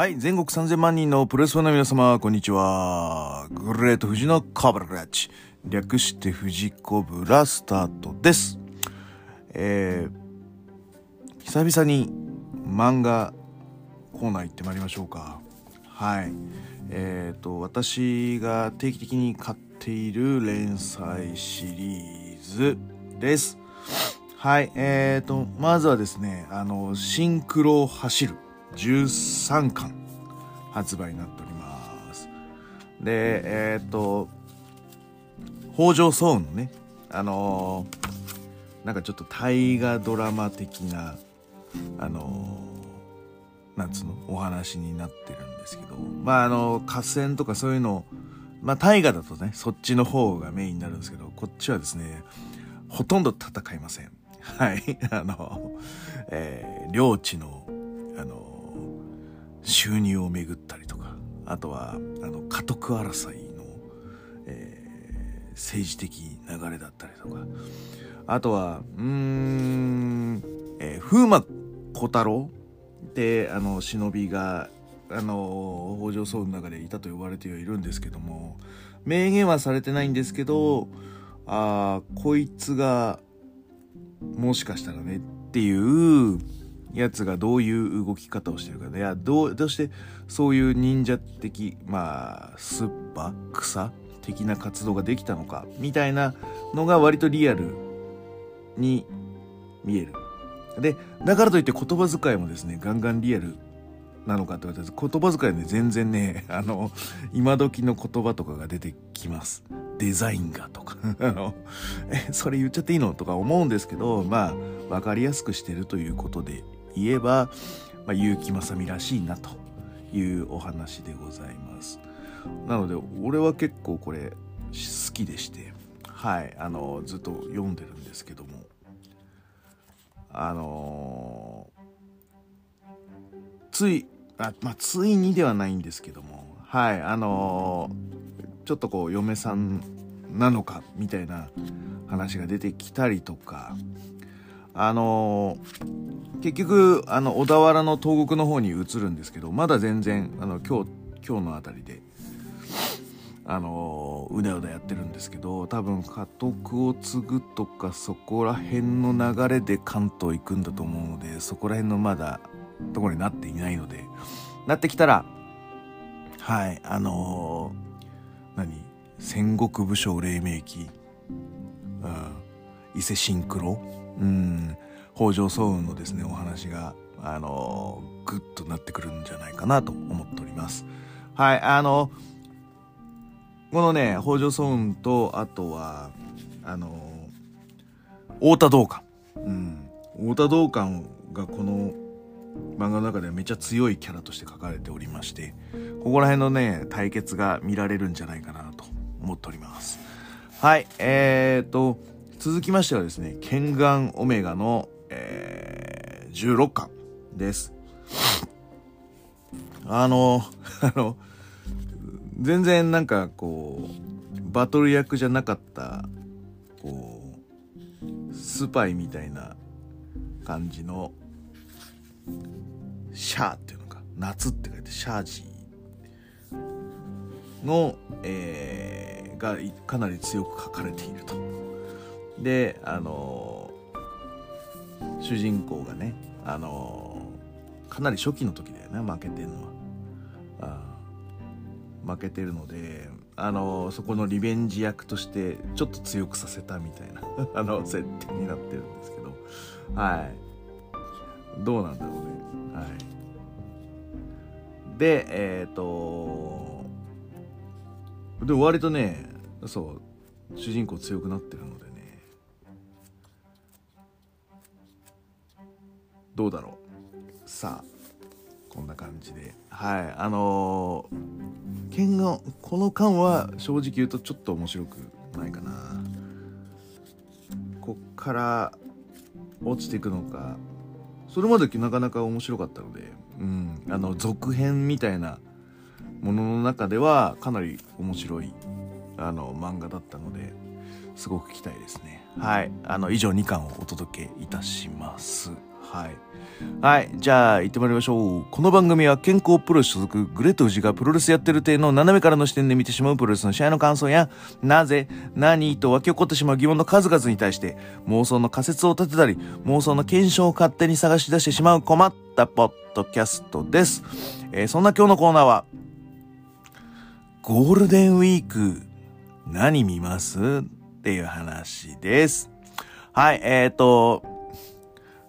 はい、全国3000万人のプレスファンの皆様、こんにちは。グレート富士のカブラッチ。略して富士コブラスタートです。えー、久々に漫画コーナー行ってまいりましょうか。はい。えーと、私が定期的に買っている連載シリーズです。はい。えーと、まずはですね、あの、シンクロ走る13巻発売になっております。で、えーと、北条早雲のね、あのーなんかちょっと大河ドラマ的な、あのーなんつうの、お話になってるんですけど、まああの、合戦とかそういうの、まあ大河だとね、そっちの方がメインになるんですけど、こっちはですね、ほとんど戦いません。はい。あの、えー領地、の、収入をめぐったりとか、あとは、あの、家督争いの、えー政治的流れだったりとか、あとは、うーん、えー風魔小太郎って、あの、忍びが、あの、北条早雲の中でいたと呼ばれてはいるんですけども、明言はされてないんですけど、あーこいつが、もしかしたらねっていうやつがどういう動き方をしてるかいやどうどうしてそういう忍者的まあスッパ草的な活動ができたのかみたいなのが割とリアルに見える。でだからといって言葉遣いもですねガンガンリアルなのかって言われたら言葉遣いね全然ね あの今時の言葉とかが出てきます。デザインがとか。あのえそれ言っちゃっていいの？とか思うんですけどまあ分かりやすくしてるということで言えば、まあ、結城正美らしいなというお話でございます。なので俺は結構これ好きでしてはいあのずっと読んでるんですけども。あのついあまあついにではないんですけども。はいあのちょっとこう嫁さんなのかみたいな話が出てきたりとかあの結局あの小田原の東国の方に移るんですけどまだ全然あの今日今日のあたりであのうだうだやってるんですけど多分家督を継ぐとかそこら辺の流れで関東行くんだと思うのでそこら辺のまだところになっていないのでなってきたらはいあの何戦国武将黎明期、うん、伊勢シンクロ、うん、北条早雲のですねお話があのグッとなってくるんじゃないかなと思っております。はいあのこのね北条早雲とあとはあの太田道館。うん。太田道館がこの漫画の中ではめっちゃ強いキャラとして書かれておりましてここら辺のね対決が見られるんじゃないかなと思っております。はいえーと続きましてはですね剣眼オメガの、えー、16巻です。あの あの全然なんかこうバトル役じゃなかったこうスパイみたいな感じのシャーっていうのか夏って書いてシャージーの、えーがかなり強く書かれていると。であの主人公がねあのかなり初期の時だよね負けてるのは。あ負けてるのであのそこのリベンジ役としてちょっと強くさせたみたいな あの設定になってるんですけど。はい。どうなんだろうね。はい。でえっ、とでも割とねそう主人公強くなってるので。どうだろう。さあこんな感じで。はいあのー、剣がこの巻は正直言うとちょっと面白くないかな。こっから落ちていくのか。それまでなかなか面白かったので、うん、あの続編みたいなものの中ではかなり面白いあの漫画だったのですごく期待ですね。はいあの以上2巻をお届けいたします。はい。はい。じゃあ、行ってまいりましょう。この番組は健康プロレス所属、グレート富士がプロレスやってる体の斜めからの視点で見てしまうプロレスの試合の感想や、なぜ、何と湧き起こってしまう疑問の数々に対して、妄想の仮説を立てたり、妄想の検証を勝手に探し出してしまう困ったポッドキャストです。えーそんな今日のコーナーは、ゴールデンウィーク、何見ます？っていう話です。はい、えっ、ー、と、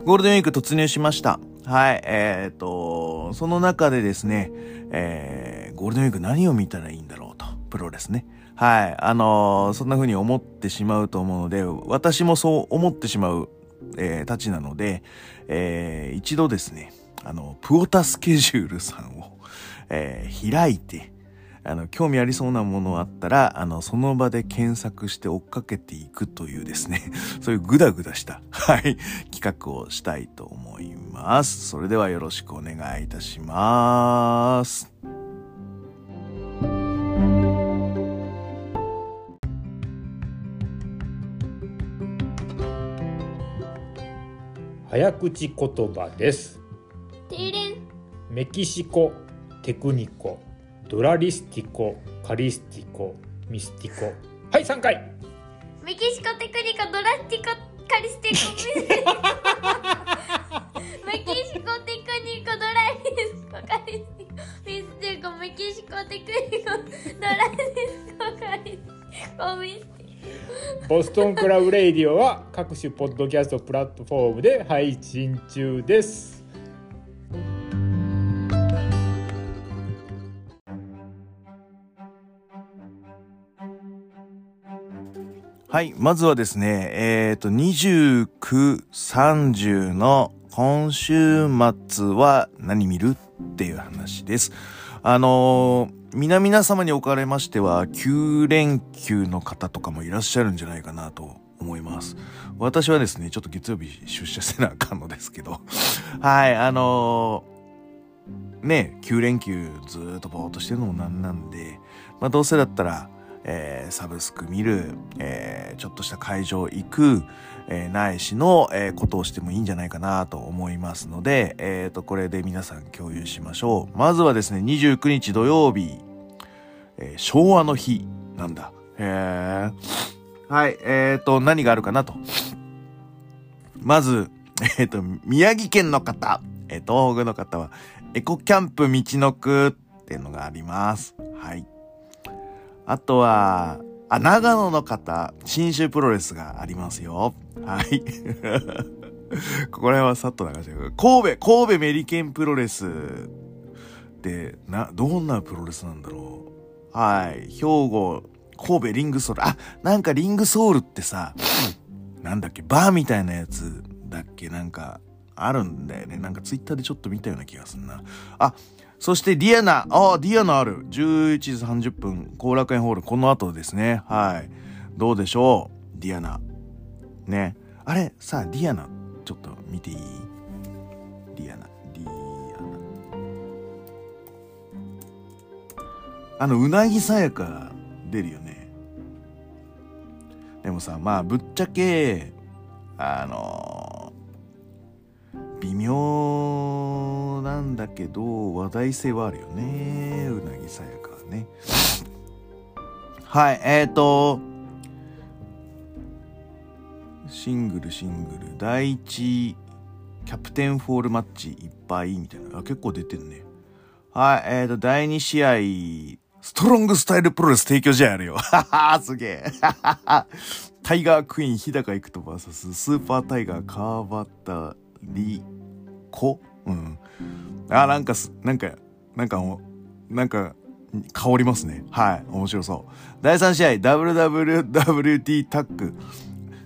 ゴールデンウィーク突入しました。はい、えっ、と、その中でですね、えー、ゴールデンウィーク何を見たらいいんだろうと、プロレスね。はい、あのーそんな風に思ってしまうと思うので、私もそう思ってしまう、えー、たちなので、えー、一度ですね、あの、プオタスケジュールさんを、えー開いて、あの、興味ありそうなものあったら、あの、その場で検索して追っかけていくというですね、そういうグダグダした、はい、企画をしたいと思います。それではよろしくお願いいたします。早口言葉ですテイレンメキシコテクニコドラリスティコカリスティコミスティコ。はい3回。メキシコテクニコドラスティコカリスティコミスティコメキシコテクニコドラリスコカリスティコミスティコメキシコテクニコドラリスコカリスティコミスティボストンクラブレイディオは各種ポッドキャストプラットフォームで配信中ですはい。まずはですね、えっ、と、29、30の今週末は何見るっていう話です。あのー皆々様におかれましては、9連休の方とかもいらっしゃるんじゃないかなと思います。私はですね、ちょっと月曜日出社せなあかんのですけど、はい、あのーね、9連休ずーっとぼーっとしてるのもなんなんで、まあどうせだったら、えーサブスク見る、えーちょっとした会場行く、えーないしの、えことをしてもいいんじゃないかなと思いますので、えっ、と、これで皆さん共有しましょう。まずはですね、29日土曜日、え昭和の日なんだ。へーはい、えっ、と、何があるかなと。まず、えっ、と、宮城県の方、え東北の方は、エコキャンプ道のくっていうのがあります。はい。あとは、あ、長野の方、新州プロレスがありますよ。はい。ここら辺はさっと流してく神戸、神戸メリケンプロレスって、な、どんなプロレスなんだろう。はい。兵庫、神戸リングソウル。あ、なんかリングソウルってさ、なんだっけ、バーみたいなやつだっけなんか、あるんだよね。なんかツイッターでちょっと見たような気がするな。あ、そしてディアナ。ああ、ディアナある。11時30分、後楽園ホール。この後ですね。はい。どうでしょう？ディアナ。ね。あれ、さあ、ディアナ、ちょっと見ていい？ディアナ、ディアナ。あの、うなぎさやか出るよね。でもさ、まあ、ぶっちゃけ、あの微妙なんだけど、話題性はあるよね。うなぎさやかはね。はい、えーと、シングルシングル、第一キャプテンフォールマッチいっぱいみたいな。あ、結構出てるね。はい、えーと、第2試合、ストロングスタイルプロレス提供試合あるよ。は はすげえ。タイガークイーン日高育人 VS スーパータイガー川端リコうん。あ、なんかす、なんか、なんかお、なんか、香りますね。はい。面白そう。第3試合、WWWT タッグ。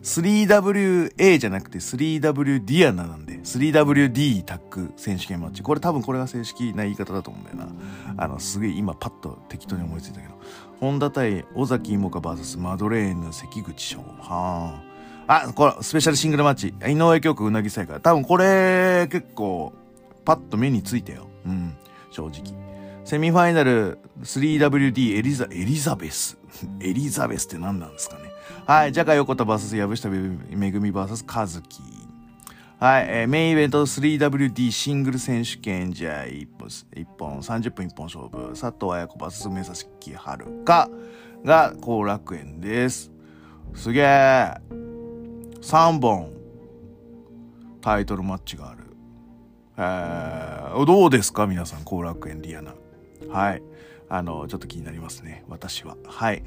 3WA じゃなくて 3W ディアナなんで、3WD タッグ選手権マッチ。これ多分これが正式な言い方だと思うんだよな。あの、すげえ今パッと適当に思いついたけど。本田対尾崎妹香 VS マドレーヌ関口翔。はあ。あ、これ、スペシャルシングルマッチ。井上京子うなぎさやから。多分これ、結構、パッと目についたよ。うん。正直。セミファイナル 3WD エリザ、エリザベス。エリザベスって何なんですかね。はい。ジャカ横田 VS 藪下めぐみ VS カズキ。はい、えーメインイベント 3WD シングル選手権試合1本、1本30分1本勝負、佐藤綾子 VS 目指しきはるかが後楽園です。すげえ !3 本タイトルマッチがある。えー、どうですか？皆さん、後楽園リアナ。はい。あの、ちょっと気になりますね。私は。はい。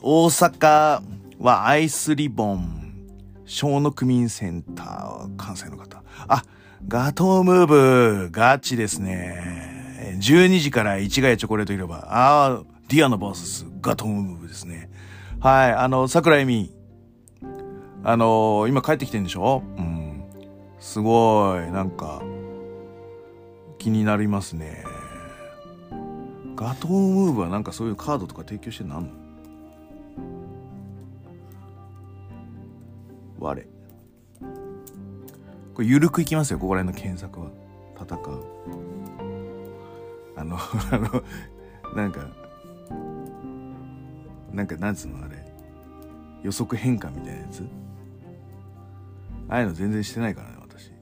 大阪はアイスリボン、小野区民センター、関西の方。あ、ガトームーブ、ガチですね。12時から市ヶ谷チョコレート広場。ああ、ディアナバース、ガトームーブですね。はい、あの、桜井美。あの今帰ってきてんでしょ？うん。すごい、なんか、気になりますね。ガトームーブはなんかそういうカードとか提供してなんの？我。これ緩くいきますよ。ここら辺の検索は。戦う。あの あのなんかなんかなんつうの？あれ。予測変換みたいなやつ？ああいうの全然してないからね私。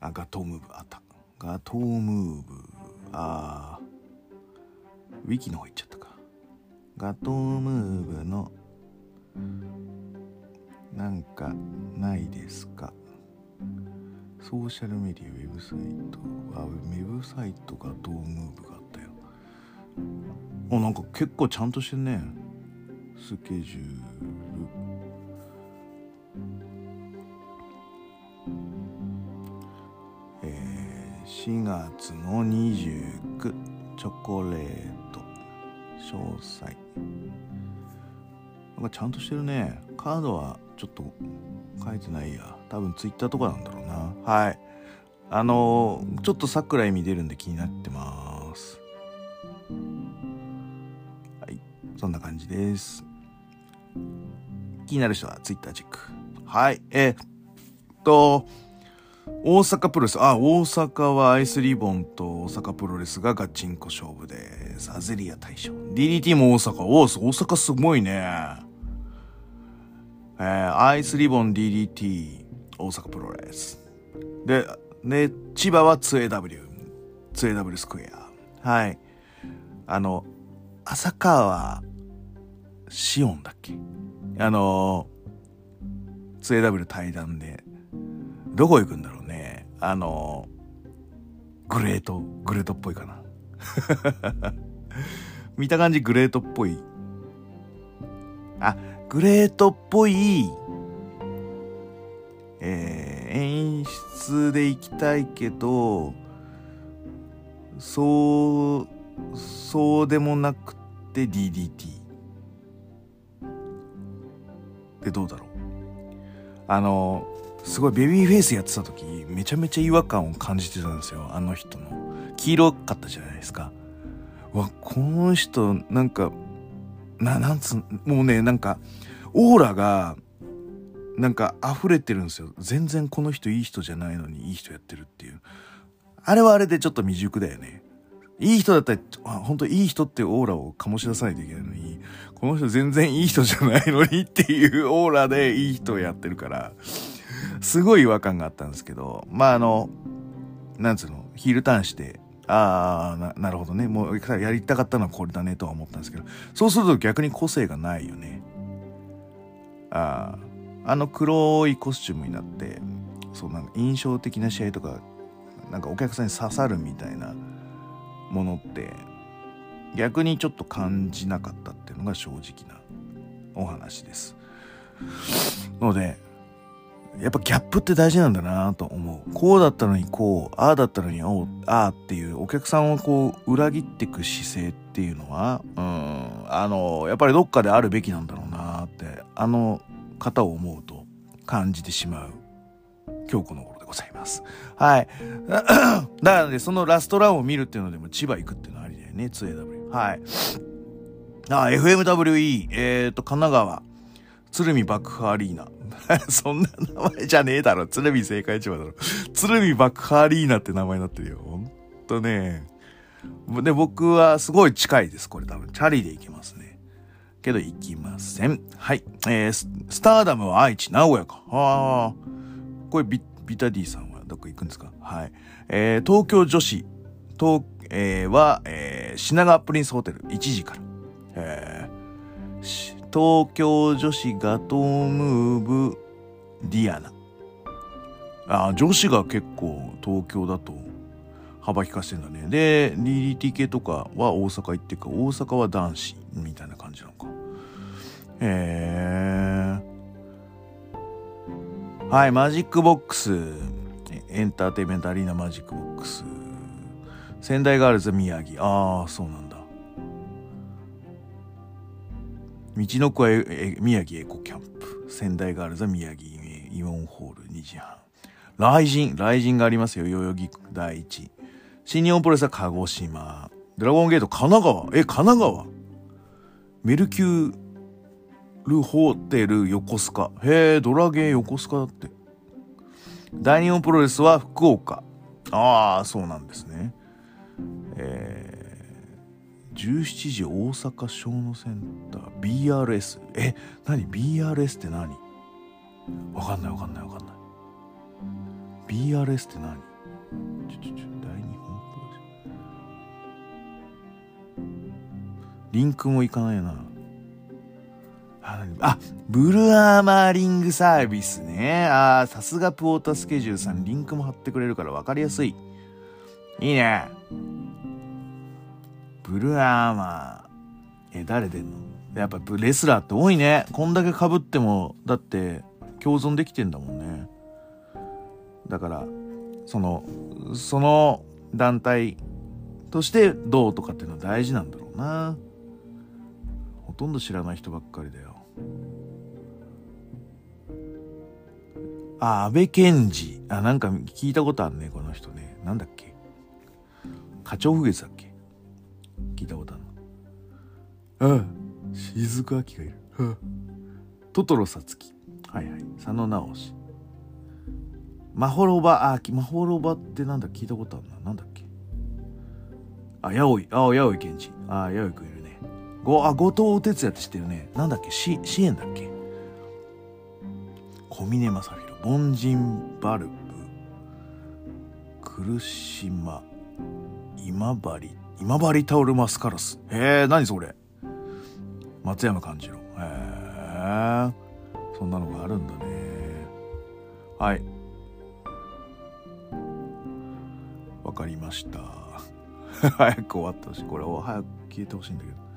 あガトームーブあった。ガトームーブ。あーウィキの方行っちゃったか。ガトームーブのなんかないですか。ソーシャルメディアウェブサイトあウェブサイトガトームーブがあったよ。あなんか結構ちゃんとしてんね。スケジュール。えー4月の29チョコレート。詳細。なんかちゃんとしてるね。カードはちょっと書いてないや。多分ツイッターとかなんだろうな。はい。あのーちょっと桜井見出るんで気になってます。はい。そんな感じです。気になる人はツイッターチェックはいえー、っと大阪プロレス、あ、大阪はアイスリボンと大阪プロレスがガチンコ勝負です。アゼリア大賞。DDT も大阪。お大阪すごいね。えー、アイスリボン DDT、大阪プロレス。で、で、千葉は 2AW。2AW スクエア。はい。あの、浅川、シオンだっけ？あのー、2AW 対談で、どこ行くんだろうね？あの、グレート、グレートっぽいかな。見た感じグレートっぽい。あ、グレートっぽい、えー演出で行きたいけど、そう、そうでもなくて DDT。でどうだろう。あの、すごいベビーフェイスやってた時めちゃめちゃ違和感を感じてたんですよ。あの人の。黄色かったじゃないですか。わこの人なんかななんつうもうねなんかオーラがなんか溢れてるんですよ。全然この人いい人じゃないのにいい人やってるっていう。あれはあれでちょっと未熟だよね。いい人だったら本当いい人っていうオーラを醸し出さないといけないのにこの人全然いい人じゃないのにっていうオーラでいい人をやってるからすごい違和感があったんですけど、まあ、あの、なんつうの、ヒールターンして、ああ、な、なるほどね。もう、やりたかったのはこれだねとは思ったんですけど、そうすると逆に個性がないよね。ああ、あの黒いコスチュームになって、そう、なんか印象的な試合とか、なんかお客さんに刺さるみたいなものって、逆にちょっと感じなかったっていうのが正直なお話です。ので、やっぱギャップって大事なんだなと思う。こうだったのにこう、ああだったのにおああっていうお客さんをこう裏切っていく姿勢っていうのは、うん、あの、やっぱりどっかであるべきなんだろうなって、あの方を思うと感じてしまう今日この頃ございます。はい。だからね、そのラストランを見るっていうのでも千葉行くっていうのはありだよね、2AW。はい。あ、FMWE、えっ、ー、と、神奈川、鶴見爆破アリーナ。そんな名前じゃねえだろ。鶴見正解千葉だろ。鶴見爆破アリーナって名前になってるよ。ほんとね。で、僕はすごい近いです。これ多分。チャリで行けますね。けど行きません。はい。えー、スターダムは愛知、名古屋か。ああ。これビ、ビタディさんはどこ行くんですか？はい。えー、東京女子、東、えー、は、えー、品川プリンスホテル、1時から。えー、東京女子ガトームーブ、ディアナ。あ女子が結構東京だと幅利かしてんだね。で、DDT とかは大阪行ってか、大阪は男子みたいな感じなのか。へえ。はい、マジックボックス。エンターテイメントアリーナマジックボックス。仙台ガールズ宮城。ああ、そうなんだ。みちのくは宮城エコキャンプ。仙台ガールズ宮城イオンホール2時半。 RIZIN、RIZIN がありますよ。代々木第一。新日本プロレスは鹿児島。ドラゴンゲート神奈川。え、神奈川メルキュールホテル横須賀。へえ、ドラゲー横須賀だって。大日本プロレスは福岡。ああ、そうなんですね。えー、17時大阪小野センター BRS。え、何 ?BRS って何？わかんないわかんないわかんない。BRS って何？ちょちょちょ、大日本プロレス。リンクもいかないな。あ、ブルーアーマーリングサービスね。あーさすがプォータスケジュールさん、リンクも貼ってくれるから分かりやすい。いいね。ブルーアーマー。え、誰出んの？やっぱレスラーって多いね。こんだけ被っても、だって共存できてんだもんね。だから、その、その団体としてどうとかっていうのは大事なんだろうな。ほとんど知らない人ばっかりだよ。あ、安倍賢治。あ、なんか聞いたことあるね、この人ね。なんだっけ？花鳥風月だっけ？聞いたことあるの。ああ、雫明がいる。ああトトロさつき。はいはい。佐野直し。マホロバ、あ、マホロバってなんだ？聞いたことあるな。なんだっけ？あ、やおい、あ、やおい賢治。あ、やおいくんいるね。ご、あ、後藤哲也って知ってるね。なんだっけ？し、支援だっけ？小峰正宏、凡人バルブ、苦島、今治、今治タオルマスカラス。へえ、何それ松山勘次郎。へえ、そんなのがあるんだね。はい。わかりました。早く終わってほしい。これを早く消えてほしいんだけど。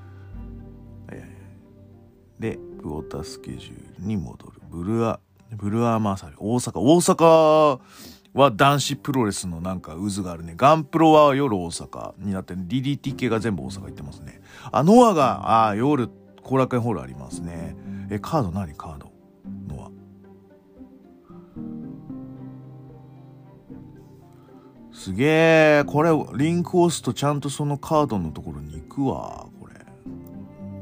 で、プォータースケジュールに戻る。ブルア、ブルアーマーサリ、大阪。大阪は男子プロレスのなんか渦があるね。ガンプロは夜大阪になって、DDT 系が全部大阪行ってますね。あ、ノアが、あ夜、後楽園ホールありますね。え、カード何？カードノア。すげえ。これ、リンク押すとちゃんとそのカードのところに行くわ。これ。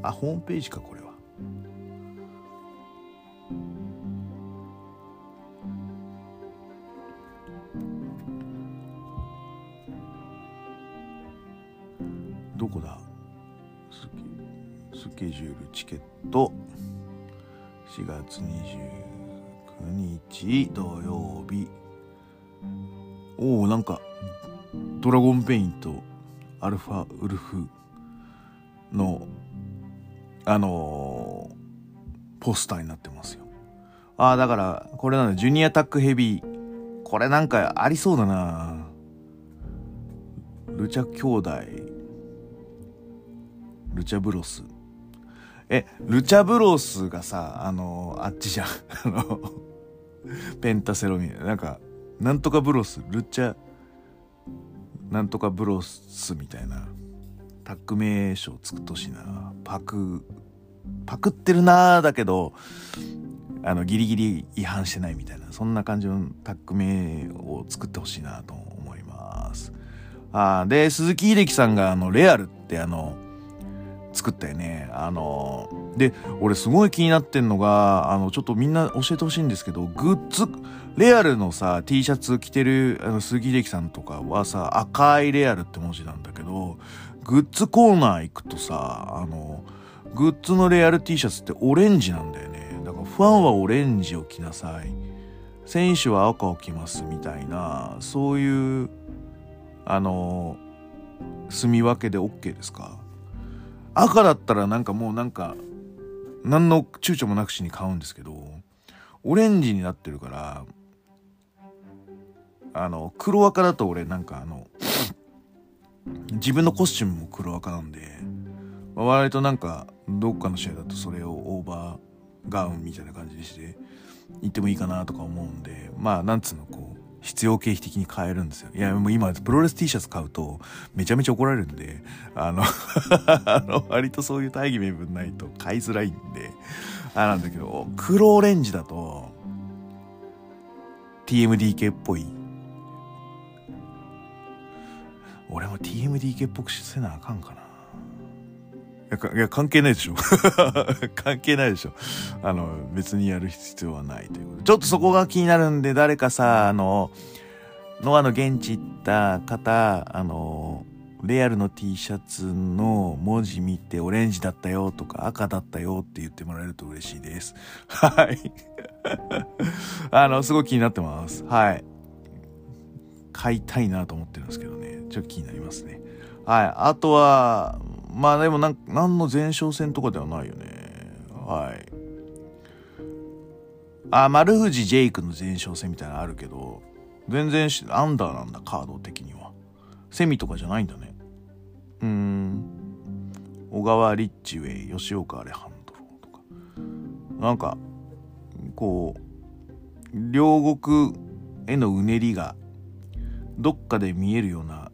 あ、ホームページか、これどこだ？スケジュールチケット。4月29日土曜日。おおなんかドラゴンペイントアルファウルフのあのーポスターになってますよ。ああだからこれなんだジュニアタックヘビー。これなんかありそうだな。ルチャ兄弟。ルチャブロス。えルチャブロスがさあのあっちじゃん。あのペンタセロミなんかなんとかブロスルチャなんとかブロスみたいな。タッグ名称作ってほしいな。パクパクってるなーだけどあのギリギリ違反してないみたいな。そんな感じのタッグ名を作ってほしいなと思います。あで鈴木秀樹さんがあのレアルってあの作ったよねあので俺すごい気になってんのがあのちょっとみんな教えてほしいんですけどグッズレアルのさ T シャツ着てるあの鈴木秀樹さんとかはさ赤いレアルって文字なんだけどグッズコーナー行くとさあのグッズのレアル T シャツってオレンジなんだよね。だからファンはオレンジを着なさい。選手は赤を着ますみたいな、そういう、あの、住み分けで OK ですか？赤だったらなんかもうなんか、何の躊躇もなくしに買うんですけど、オレンジになってるから、あの、黒赤だと俺なんかあの、自分のコスチュームも黒赤なんで、ま割となんか、どっかの試合だとそれをオーバーガウンみたいな感じにして、行ってもいいかなとか思うんで、まあ、なんつうの、こう、必要経費的に買えるんですよ。いや、もう今、プロレス T シャツ買うと、めちゃめちゃ怒られるんで、あの、あの、割とそういう大義名分ないと買いづらいんで、あなんだけど、黒オレンジだと、TMDK っぽい。俺も TMDK っぽくせなあかんかな。いや、関係ないでしょ。関係ないでしょ。あの、別にやる必要はないということで。ちょっとそこが気になるんで、誰かさ、あの、ノアの現地行った方、あの、レアルの T シャツの文字見てオレンジだったよとか赤だったよって言ってもらえると嬉しいです。はい。あの、すごい気になってます。はい。買いたいなと思ってるんですけどね。ちょっと気になりますね。はい。あとは、まあでもなん、何の前哨戦とかではないよね。はい。あ、丸藤ジェイクの前哨戦みたいなのあるけど、全然アンダーなんだ、カード的には。セミとかじゃないんだね。うん。小川リッチウェイ、吉岡アレハンドロとか。なんか、こう、両国へのうねりが、どっかで見えるような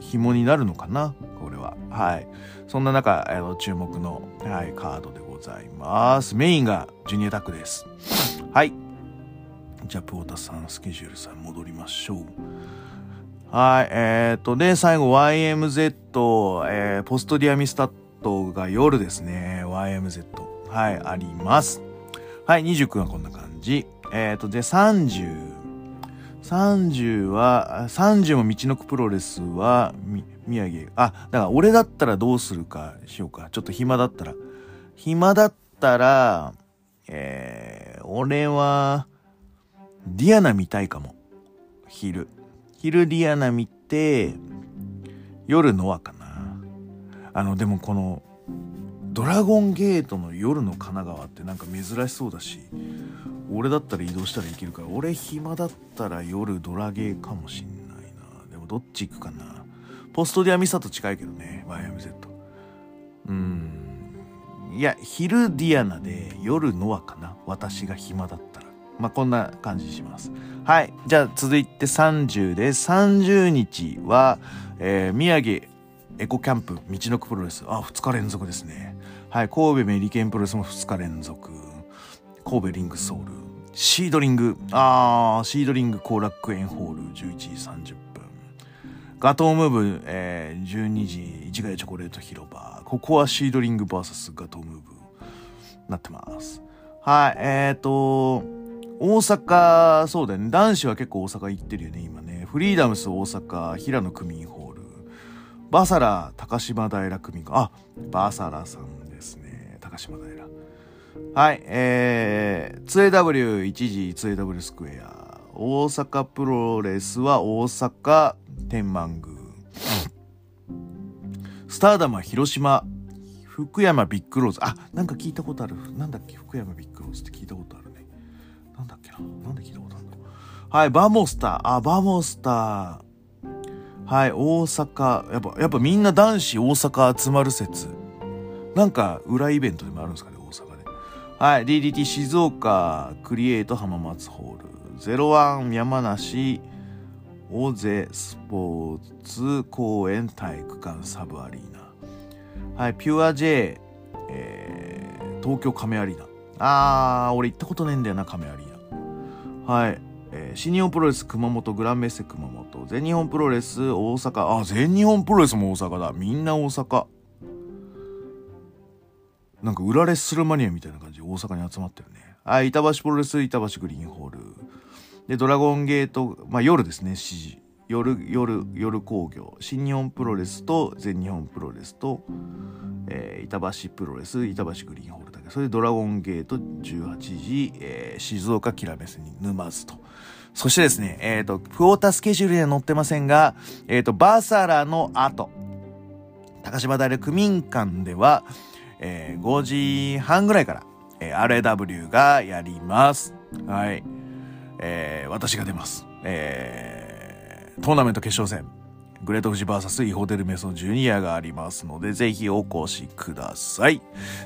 紐になるのかなは。はい。そんな中、あの、注目の、はい、カードでございます。メインがジュニアタックです。はい。じゃあ、プオタさん、スケジュールさん、戻りましょう。はい、えー、と、で、最後 YMZ、えー、ポストディアミスタットが夜ですね。YMZ。はい、あります。はい、29はこんな感じ。えー、と、で、30。30は、30も道のくプロレスは、宮城。あ、だから俺だったらどうするかしようか。ちょっと暇だったら。暇だったら、えー、俺は、ディアナ見たいかも。昼。昼ディアナ見て、夜ノアかな。あの、でもこの、ドラゴンゲートの夜の神奈川ってなんか珍しそうだし、俺だったら移動したらいけるから、俺暇だったら夜ドラゲーかもしんないな。でもどっち行くかな。ポストディアミサと近いけどね、YMZ。うーん。いや、昼ディアナで夜ノアかな。私が暇だったら。まあ、こんな感じします。はい。じゃあ続いて30で、30日は、えー、宮城エコキャンプ道のくプロレス。あ、2日連続ですね。はい。神戸メリケンプロレスも2日連続。神戸リングソウル。シードリング。あー、シードリング後楽園ホール11時30分。ガトームーブ、えー、12時、市ヶ谷チョコレート広場。ここはシードリング VS ガトームーブ。なってます。はい。えーと、大阪、そうだよね。男子は結構大阪行ってるよね、今ね。フリーダムス大阪、平野区民ホール。バサラ、高島平区民あ、バサラさんですね。高島平。はい。えー、2AW1 時 2AW スクエア。大阪プロレスは大阪天満宮。スターダム広島、福山ビッグローズ。あ、なんか聞いたことある。なんだっけ？福山ビッグローズって聞いたことあるね。なんだっけな？なんで聞いたことあるの？はい、バモスター。あ、バモスター。はい、大阪。やっぱ、やっぱみんな男子大阪集まる説。なんか裏イベントでもあるんですかね、大阪で。はい、DDT 静岡、クリエイト浜松ホール。01山梨、大勢スポーツ公園体育館サブアリーナ。はい、ピュア J、えー、東京亀アリーナ。あー、俺行ったことねえんだよな、亀アリーナ。はい。えー新日本プロレス熊本グランメッセ熊本全日本プロレス大阪あ全日本プロレスも大阪だみんな大阪なんか裏レッスルマニアみたいな感じで大阪に集まってるねはい板橋プロレス板橋グリーンホールでドラゴンゲートまあ夜ですね7時。夜夜夜工業。新日本プロレスと全日本プロレスと、えー板橋プロレス板橋グリーンホールだけ。それでドラゴンゲート18時、えー静岡キラメスに沼津と。そしてですねえっ、とクォータスケジュールには載ってませんがえっ、とバーサラの後。高島平区民館では、えー5時半ぐらいから、えー RAW がやります。はい。えー私が出ます。えートーナメント決勝戦、グレート富士 VS イホテルメソンジュニアがありますので、ぜひお越しください。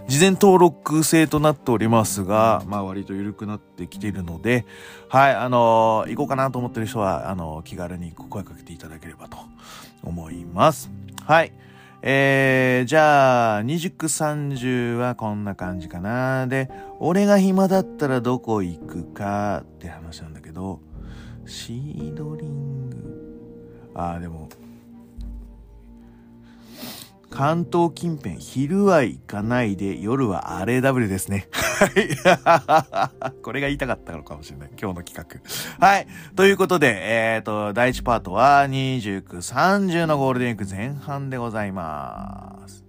事前登録制となっておりますが、まあ割と緩くなってきているので、はい、あのー行こうかなと思ってる人は、あのー気軽に声かけていただければと思います。はい。えー、じゃあ、29、30はこんな感じかな。で、俺が暇だったらどこ行くかって話なんだけど、シードリング。ああ、でも、関東近辺、昼は行かないで、夜は RAW ですね。はい。これが言いたかったのかもしれない。今日の企画。はい。ということで、えっ、と、第1パートは29、30のゴールデンウィーク前半でございます。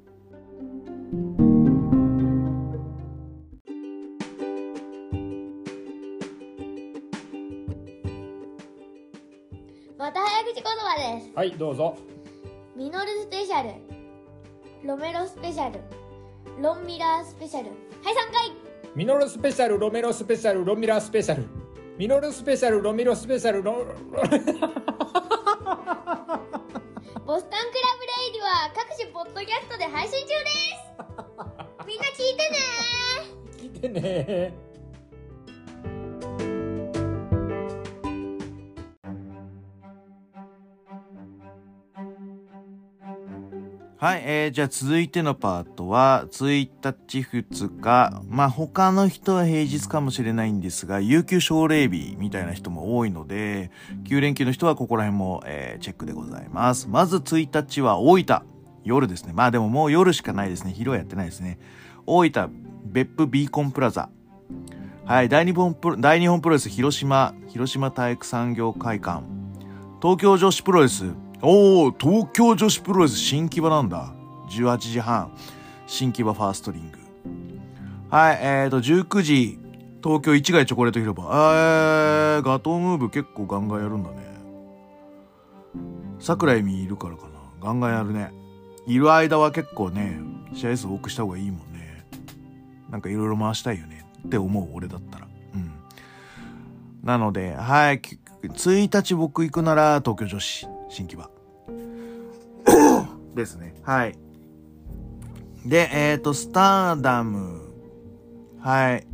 また早口言葉ですはいどうぞミノルスペシャルロメロスペシャル。ロンミラースペシャル。はい3回。ミノルスペシャルロメロスペシャルロミラースペシャル。ミノルスペシャルロミロスペシャルロ ボスタンクラブレイディは各種ポッドキャストで配信中です。みんな聞いてね 聞いてねはい、えー、じゃあ続いてのパートは、1日2日。まあ他の人は平日かもしれないんですが、有給奨励日みたいな人も多いので、9連休の人はここら辺も、えーチェックでございます。まず1日は大分。夜ですね。まあでももう夜しかないですね。昼はやってないですね。大分、別府ビーコンプラザ。はい、大日本プロ、大日本プロレス広島、広島体育産業会館。東京女子プロレス。おお、東京女子プロレス新木場なんだ。18時半。新木場ファーストリング。はい、えーと、19時、東京市街チョコレート広場。えー、ガトームーブ結構ガンガンやるんだね。桜井美いるからかな。ガンガンやるね。いる間は結構ね、試合数多くした方がいいもんね。なんかいろいろ回したいよね。って思う、俺だったら。うん。なので、はい、1日僕行くなら東京女子、新木場。ですね。はい。で、えっ、と、スターダム。はい。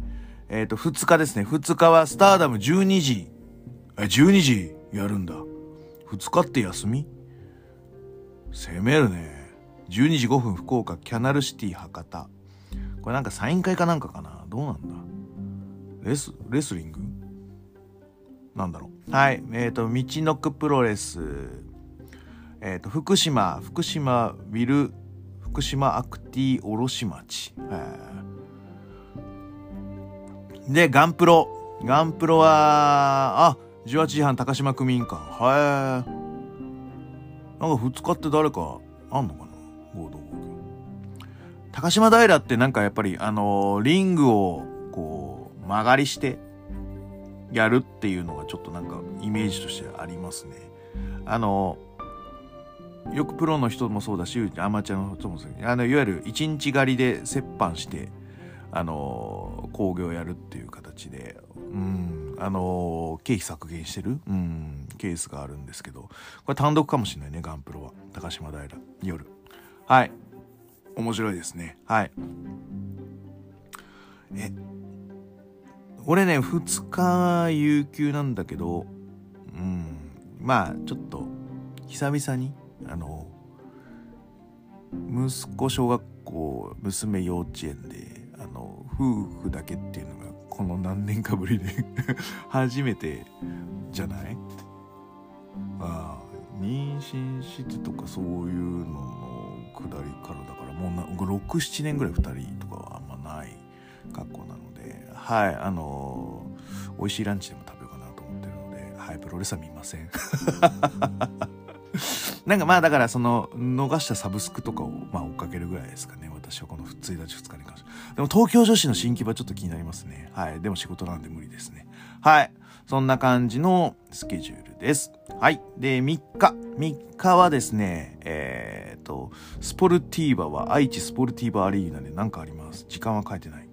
えっ、と、2日ですね。2日はスターダム12時。え、12時やるんだ。2日って休み？攻めるね。12時5分福岡キャナルシティ博多。これなんかサイン会かなんかかな？どうなんだ？レス、レスリング？なんだろう。はい。えっ、と、道のくプロレス。えっ、と、福島、福島ウィル、福島アクティ卸町。えーで、ガンプロ。ガンプロは、あ、18時半高島区民館。はい。なんか2日って誰かあんのかな？合同工業。高島平ってなんかやっぱり、あのーリングを、こう、曲がりして、やるっていうのがちょっとなんかイメージとしてありますね。あの、よくプロの人もそうだし、アマチュアの人もそうだあの、いわゆる一日狩りで折半して、あの、工業やるっていう形で、うん、あの、経費削減してる、うん、ケースがあるんですけど、これ単独かもしれないね、ガンプロは。高島平、夜。はい。面白いですね。はい。え、俺ね、2日有給なんだけど、うん、まあ、ちょっと、久々に、あの、息子小学校、娘幼稚園で、あの、夫婦だけっていうのが、この何年かぶりで 初めてじゃない？ああ、妊娠してとかそういうののくだりからだから、もう、6、7年ぐらい2人とかはあんまない格好なので、はい、あの美味しいランチでも食べようかなと思ってるので、はい、プロレスは見ません。なんかまあだからその逃したサブスクとかをまあ追っかけるぐらいですかね。私はこの1日2日に関して。でも東京女子の新規場ちょっと気になりますね。はい。でも仕事なんで無理ですね。はい。そんな感じのスケジュールです。はい。で、3日。3日はですね、えー、と、スポルティーバは愛知スポルティーバアリーナで何かあります。時間は書いてない。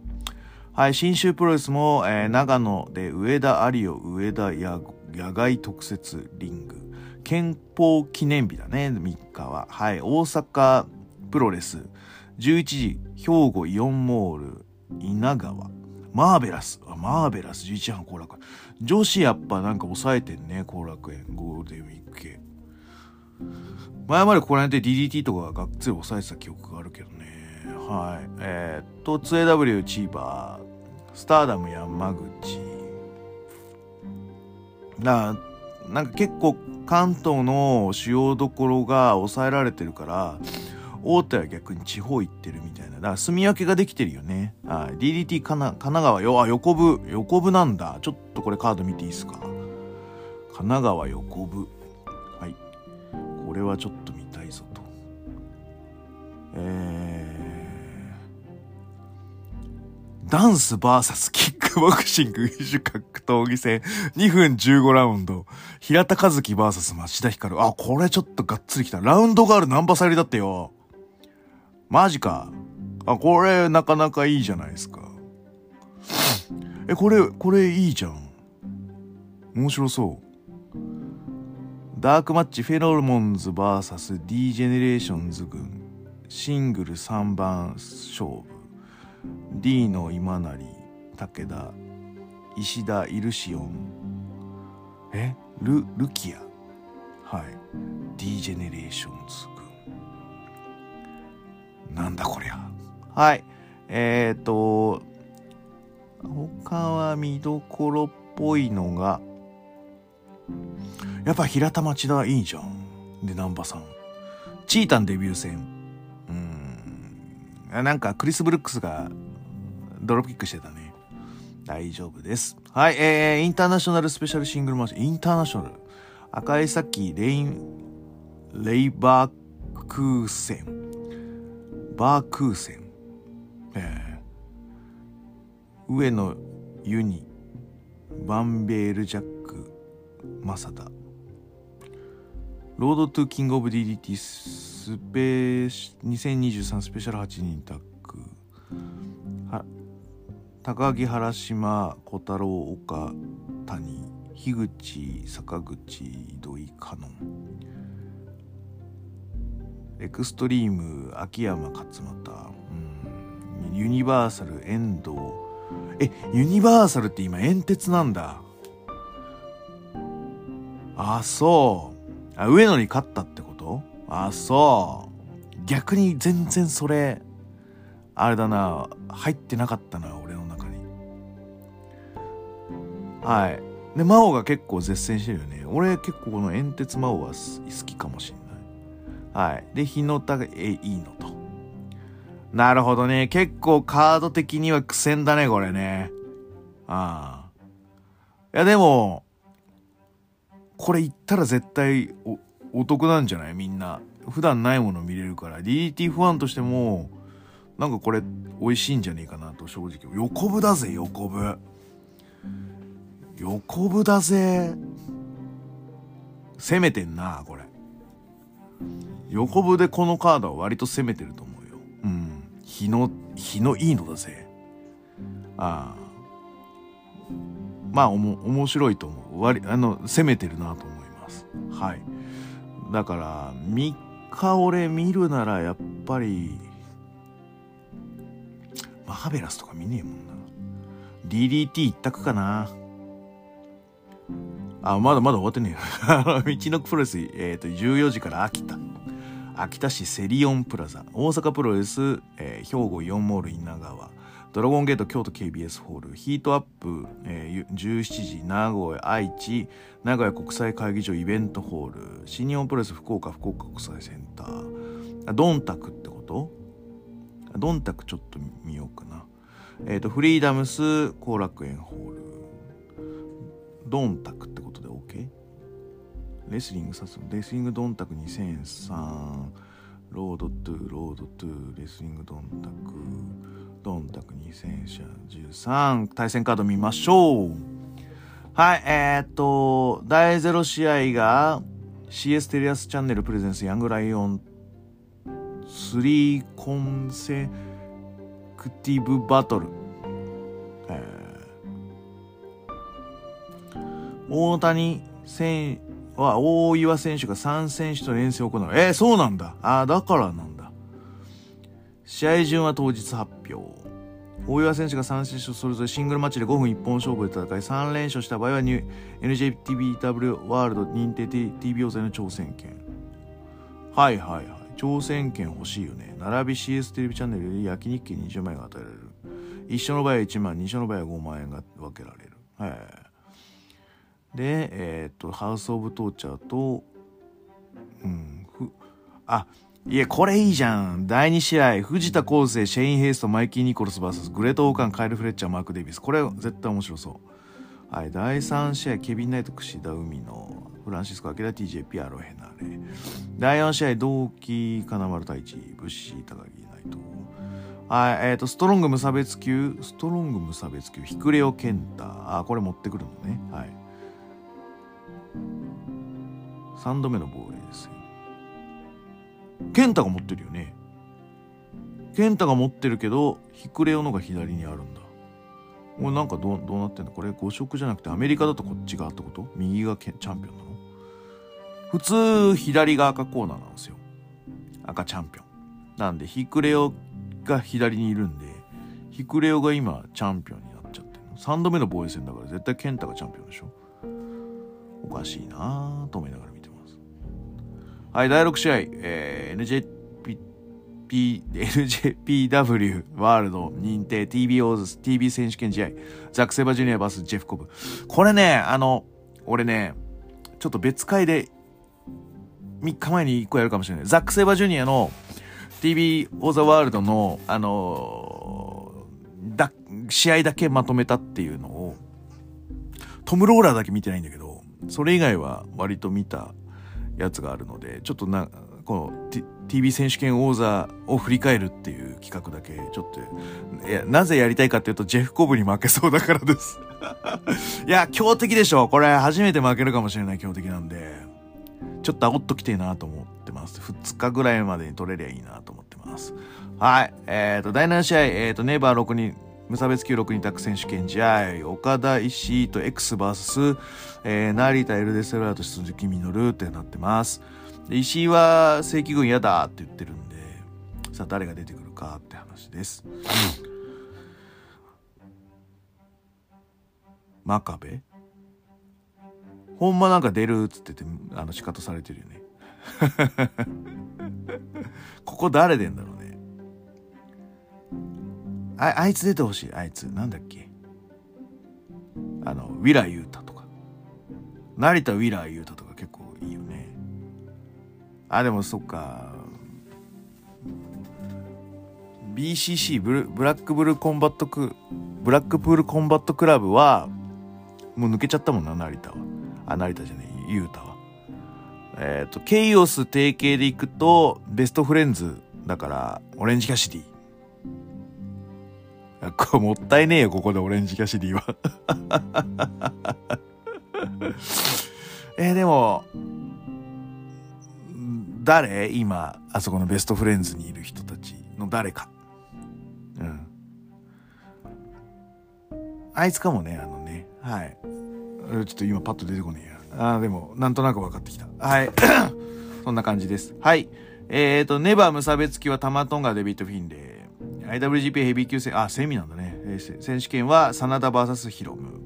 はい。新州プロレスも、えー、長野で上田有オ上田野外特設リング。憲法記念日だね、3日は。はい。大阪プロレス。11時、兵庫イオンモール、稲川。マーベラス。マーベラス11半後楽園。女子やっぱなんか抑えてんね、後楽園。ゴールデンウィーク系。前までここら辺で DDT とかがっつり抑えてた記憶があるけどね。はい。えー、っと、2AW チーバー、スターダム山口。な、なんか結構関東の主要どころが抑えられてるから、大手は逆に地方行ってるみたいな。だから住み分けができてるよね。はい。DDT 神奈川よ、あ、横部、横部なんだ。ちょっとこれカード見ていいですか？神奈川横部。はい。これはちょっと見たいぞと。えー、ダンス VS キックボクシング異種格闘技戦2分15ラウンド。平田和樹 VS 町田光。あ、これちょっとがっつりきた。ラウンドガールナンバサリだってよ。マジか。あ、これなかなかいいじゃないですか。え、これ、これいいじゃん。面白そう。ダークマッチフェロモンズ VS D ジェネレーションズ軍。シングル3番勝負。D の今成、武田、石田イルシオン。え？ル、ルキア。はい。D ジェネレーションズなんだこりゃ。はい。えっ、ー、と、他は見どころっぽいのが、やっぱ平田町田いいじゃん。で、南波さん。チータンデビュー戦。うん。なんかクリス・ブルックスがドロップキックしてたね。大丈夫です。はい、えー、インターナショナルスペシャルシングルマッチ。インターナショナル。赤い崎レイン、レイバークーセン。バークーセン、えー、上野ユニバンベールジャックマサダロードトゥキングオブ DDT スペ2023スペシャル8人タッグ高木原島小太郎岡谷樋口坂口土井香音。エクストリーム秋山勝又、うん、ユニバーサル遠藤。えユニバーサルって今煙鉄なんだ。あそう。あ上野に勝ったってこと？あそう。逆に全然それあれだな。入ってなかったな俺。はいで真央が結構絶戦してるよね俺結構この煙鉄真央は好きかもしんないはい。で、日の田が、え、いいのと。なるほどね。結構カード的には苦戦だね、これね。ああ。いや、でも、これ言ったら絶対お、お得なんじゃない？みんな。普段ないもの見れるから。DDT ファンとしても、なんかこれ、美味しいんじゃねえかなと、正直。横部だぜ、横部。横部だぜ。攻めてんな、これ。横部でこのカードは割と攻めてると思うよ。うん。日の、日のいいのだぜ。ああ。まあ、おも、面白いと思う。割、あの、攻めてるなと思います。はい。だから、3日俺見るならやっぱり、マハベラスとか見ねえもんな。DDT 一択かな。あ、まだまだ終わってねえよ。道のプロレス、えっ、ー、と、14時から秋田。秋田市セリオンプラザ。大阪プロレス、えー、兵庫イオンモール稲川。ドラゴンゲート京都 KBS ホール。ヒートアップ、えー、17時名古屋愛知。名古屋国際会議場イベントホール。新日本プロレス福岡福岡国際センター。ドンタクってこと？ドンタクちょっと見ようかな。えっ、ー、と、フリーダムス後楽園ホール。ドンタクってことで OK レスリングさすレスリングドンタク2003ロードトゥロードトゥレスリングドンタク。ドンタク2000社13対戦カード見ましょう。はいえー、っと第0試合が CS テレアスチャンネルプレゼンスヤングライオン3コンセクティブバトル、大谷選は大岩選手が3選手と連戦を行う。えー、そうなんだ。ああ、だからなんだ。試合順は当日発表。大岩選手が3選手とそれぞれシングルマッチで5分1本勝負で戦い3連勝した場合は NJTBW ワールド認定 TBO 勢の挑戦権。はいはいはい。挑戦権欲しいよね。並び CS テレビチャンネルより焼肉券20万円が与えられる。一緒の場合は1万、二緒の場合は5万円が分けられる。はい。で、えっ、と、ハウス・オブ・トーチャーと、うん、ふ、あ、いえ、これいいじゃん。第2試合、藤田康生、シェイン・ヘイスト、マイキー・ニコルス VS、グレート・オーカン、カイル・フレッチャー、マーク・デイビス。これ絶対面白そう。はい、第3試合、ケビン・ナイト、串田海野、フランシスコ・アキラ、TJP、アロヘナレ。第4試合、同期、金丸太一、ブッシー、高木、ナイト。はい、えっ、と、ストロング無差別級、ストロング無差別級、ヒクレオ・ケンタ。あ、これ持ってくるのね。はい。3度目の防衛ですよ。ケンタが持ってるよね。ケンタが持ってるけど、ヒクレオのが左にあるんだ。これなんかどうどうなってんだ？これ5色じゃなくてアメリカだとこっち側ってこと？右がチャンピオンなの？普通左が赤コーナーなんですよ。赤チャンピオン。なんでヒクレオが左にいるんで、ヒクレオが今チャンピオンになっちゃってるの。3度目の防衛戦だから絶対ケンタがチャンピオンでしょおかしいなぁと思いながら。はい、第6試合、えー、NJP、NJPW ワールド認定 TBO、TB 選手権試合、ザック・セバジュニア VS ジェフ・コブ。これね、あの、俺ね、ちょっと別会で3日前に1個やるかもしれない。ザック・セバジュニアの TV オーザワールドの、あのーだ、試合だけまとめたっていうのを、トム・ローラーだけ見てないんだけど、それ以外は割と見たやつがあるので、ちょっとな、この、T、TV 選手権王座を振り返るっていう企画だけ、ちょっと、いや、なぜやりたいかっていうと、ジェフ・コブに負けそうだからです。いや、強敵でしょ。これ、初めて負けるかもしれない強敵なんで、ちょっと煽っときてえなと思ってます。2日ぐらいまでに取れりゃいいなと思ってます。はい。えっ、と、第7試合、えっ、と、ネイバー6人、無差別級6人タッグ選手権試合、岡田石井と XVS、えー、成田エルデセラーと鈴木みのるってなってます。石井は正規軍嫌だって言ってるんで、さあ誰が出てくるかって話です。真壁？ほんまなんか出るっつってて、あの、仕方されてるよね。ここ誰出んだろうね。あ、あいつ出てほしい。あいつ。なんだっけ。あの、ウィラー・ユータとか。成田ウィラー・ユータとか結構いいよね。あ、でもそっか。BCC ブル、ブラックブルコンバットク、ブラックプールコンバットクラブは、もう抜けちゃったもんな、成田は。あ、成田じゃない、ユータは。えっ、と、ケイオス提携でいくと、ベストフレンズだから、オレンジキャシディ。これもったいねえよ、ここでオレンジキャシディは。えーでも、誰？今、あそこのベストフレンズにいる人たちの誰か。うん。あいつかもね、あのね。はい。ちょっと今パッと出てこねえや。あでも、なんとなく分かってきた。はい。そんな感じです。はい。えっ、ー、と、ネバー無差別級はタマトンガデビット・フィンレイ。IWGP ヘビー級戦、あ、セミなんだね。えー選手権は、真田 VS ヒロム。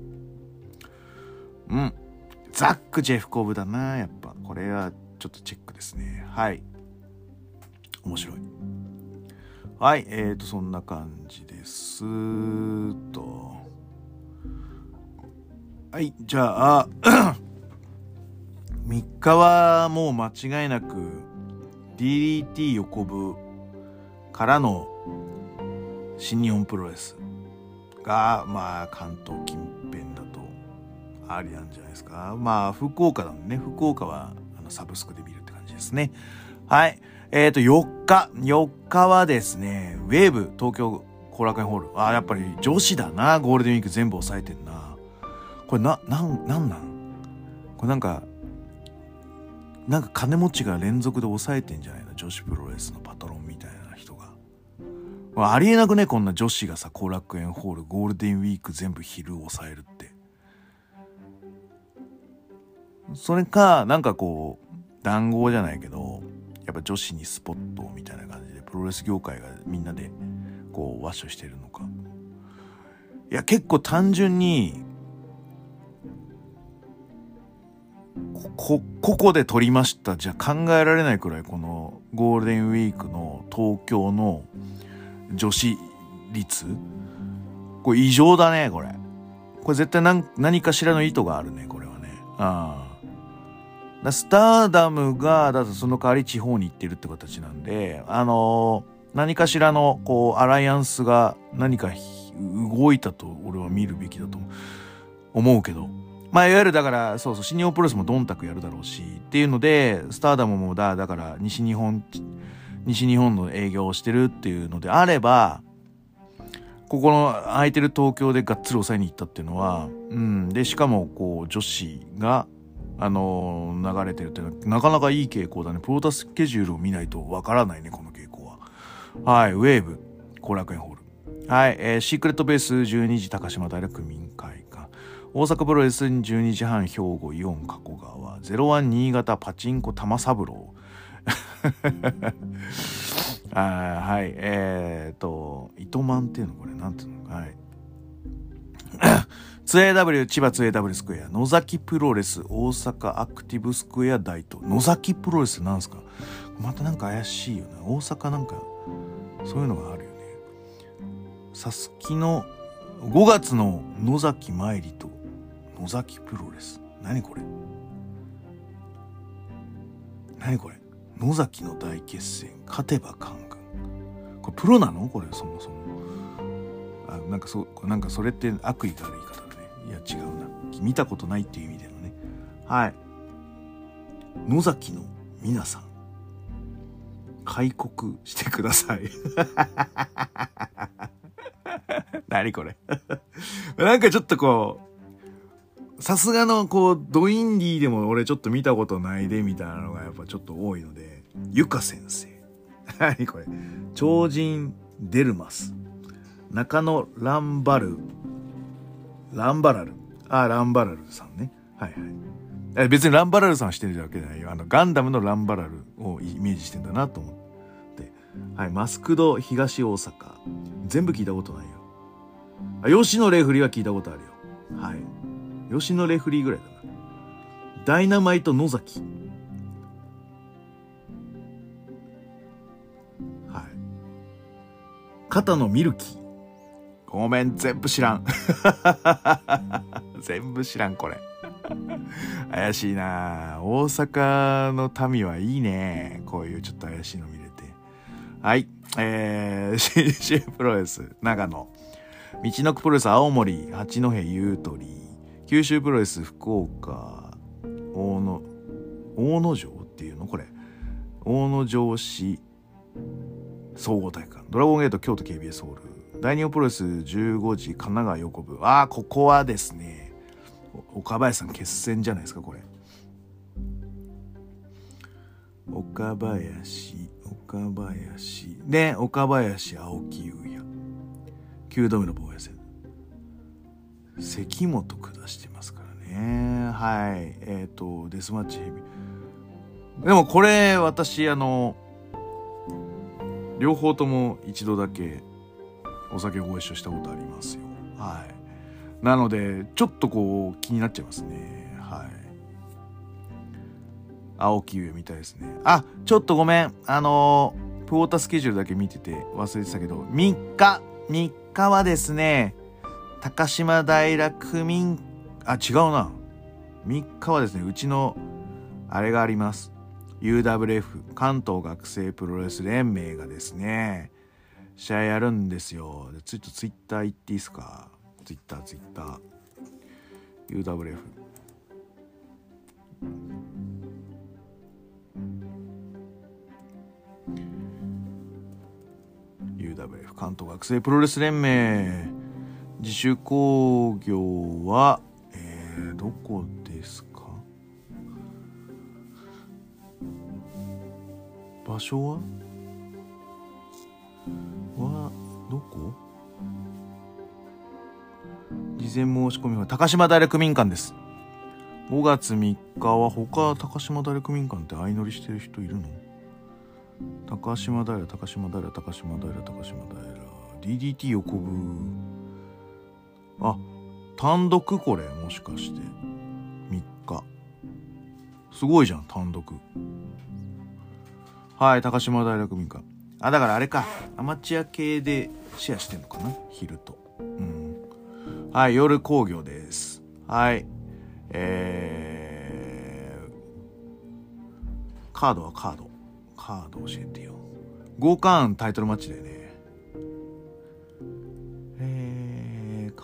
うん。ザック・ジェフコブだな、やっぱ。これは、ちょっとチェックですね。はい。面白い。はい、えーと、そんな感じです。と。はい、じゃあ、3日はもう間違いなく DDT 横部からの新日本プロレスが、まあ、関東近辺だとありなんじゃないですか。まあ、福岡なんね、福岡はあのサブスクで見るって感じですね。はい。えっ、ー、と、4日。4日はですね、ウェーブ東京後楽園ホール。あ、やっぱり女子だな。ゴールデンウィーク全部抑えてんな。これな、なん、なんなん？これなんか、なんか金持ちが連続で抑えてんじゃないの？女子プロレスのありえなくねこんな女子がさ、後楽園ホール、ゴールデンウィーク全部昼を抑えるって。それか、なんかこう、談合じゃないけど、やっぱ女子にスポットみたいな感じで、プロレス業界がみんなで、こう、ワッショしてるのか。いや、結構単純に、こ、ここで撮りましたじゃ考えられないくらいこのゴールデンウィークの東京の女子率？これ異常だね、これ。これ絶対何何かしらの意図があるね、これはね。ああ。スターダムが、だとその代わり地方に行ってるって形なんで、あのー、何かしらの、こう、アライアンスが何か動いたと俺は見るべきだと思うけど。まあ、いわゆるだから、そうそう、新日本プロレスもドンタクやるだろうし、っていうので、スターダムもだ、だから、西日本、西日本の営業をしてるっていうのであれば、ここの空いてる東京でがっつり抑えに行ったっていうのは、うん。で、しかも、こう、女子が、あのー、流れてるっていうのは、なかなかいい傾向だね。プロタスケジュールを見ないとわからないね、この傾向は。はい、ウェーブ、後楽園ホール。はい、えー、シークレットベース12時高島平区民会館大阪プロレス12時半兵庫イオン加古川01新潟パチンコ玉三郎あ はいえー、っと糸満っていうのこれなんていうの？はい。2AW 千葉 2AW スクエア。野崎プロレス大阪アクティブスクエア大東。野崎プロレスなんすか？またなんか怪しいよね。大阪なんかそういうのがあるよね。さすきの5月の野崎参りと野崎プロレス。何これ？何これ？野崎の大決戦勝てばカンガンこれプロなの？これそもそも。あなんかそなんかそれって悪意がある言い方だね。いや違うな。見たことないっていう意味でのね。はい。野崎の皆さん開国してください。何これ？なんかちょっとこうさすがのこう、ドインディでも俺ちょっと見たことないでみたいなのがやっぱちょっと多いので、ゆか先生。何これ。超人デルマス。中野ランバル。ランバラル。あ、ランバラルさんね。はいはい。別にランバラルさんしてるわけじゃないよ。あの、ガンダムのランバラルをイメージしてんだなと思って。はい。マスクド東大阪。全部聞いたことないよ。あ、吉野レフリは聞いたことあるよ。はい。吉野レフリーぐらいだな。ダイナマイト野崎。はい。肩のミルキー。ごめん、全部知らん。全部知らん、これ。怪しいな大阪の民はいいね。こういうちょっと怪しいの見れて。はい。えー、CC プロレス、長野。道のくプロレス、青森、八戸ゆうとり。九州プロレス福岡大野大野城っていうの？これ。大野城市総合体育館。ドラゴンゲート京都 KBS ホール。大日本プロレス15時神奈川横部。ああここはですね。岡林さん決戦じゃないですかこれ。岡林岡林。で岡林青木優也。9度目の防衛戦。関本下してますからね。はい。えっ、ー、とデスマッチヘビでもこれ私あの両方とも一度だけお酒ご一緒したことありますよ。はい。なのでちょっとこう気になっちゃいますね。はい。青木上みたいですね。あちょっとごめん。あのプォータースケジュールだけ見てて忘れてたけど3日3日はですね高島平区民、あ、違うな。3日はですね、うちの、あれがあります。UWF、関東学生プロレス連盟がですね、試合やるんですよ。で、ちょっとツイッター行っていいですか？ツイッター、ツイッター。UWF。UWF 関東学生プロレス連盟自主興行は、えー、どこですか？場所は？はどこ？事前申し込みは高島平区民館です。5月3日は他高島平区民館って相乗りしてる人いるの？高島平高島平高島平高島平 DDT 横部あ単独？これもしかして。3日。すごいじゃん単独。はい高島平区民館あだからあれか。アマチュア系でシェアしてんのかな？昼と。うん。はい夜工業です。はい。えー、カードはカード。カード教えてよ。五冠タイトルマッチだよね。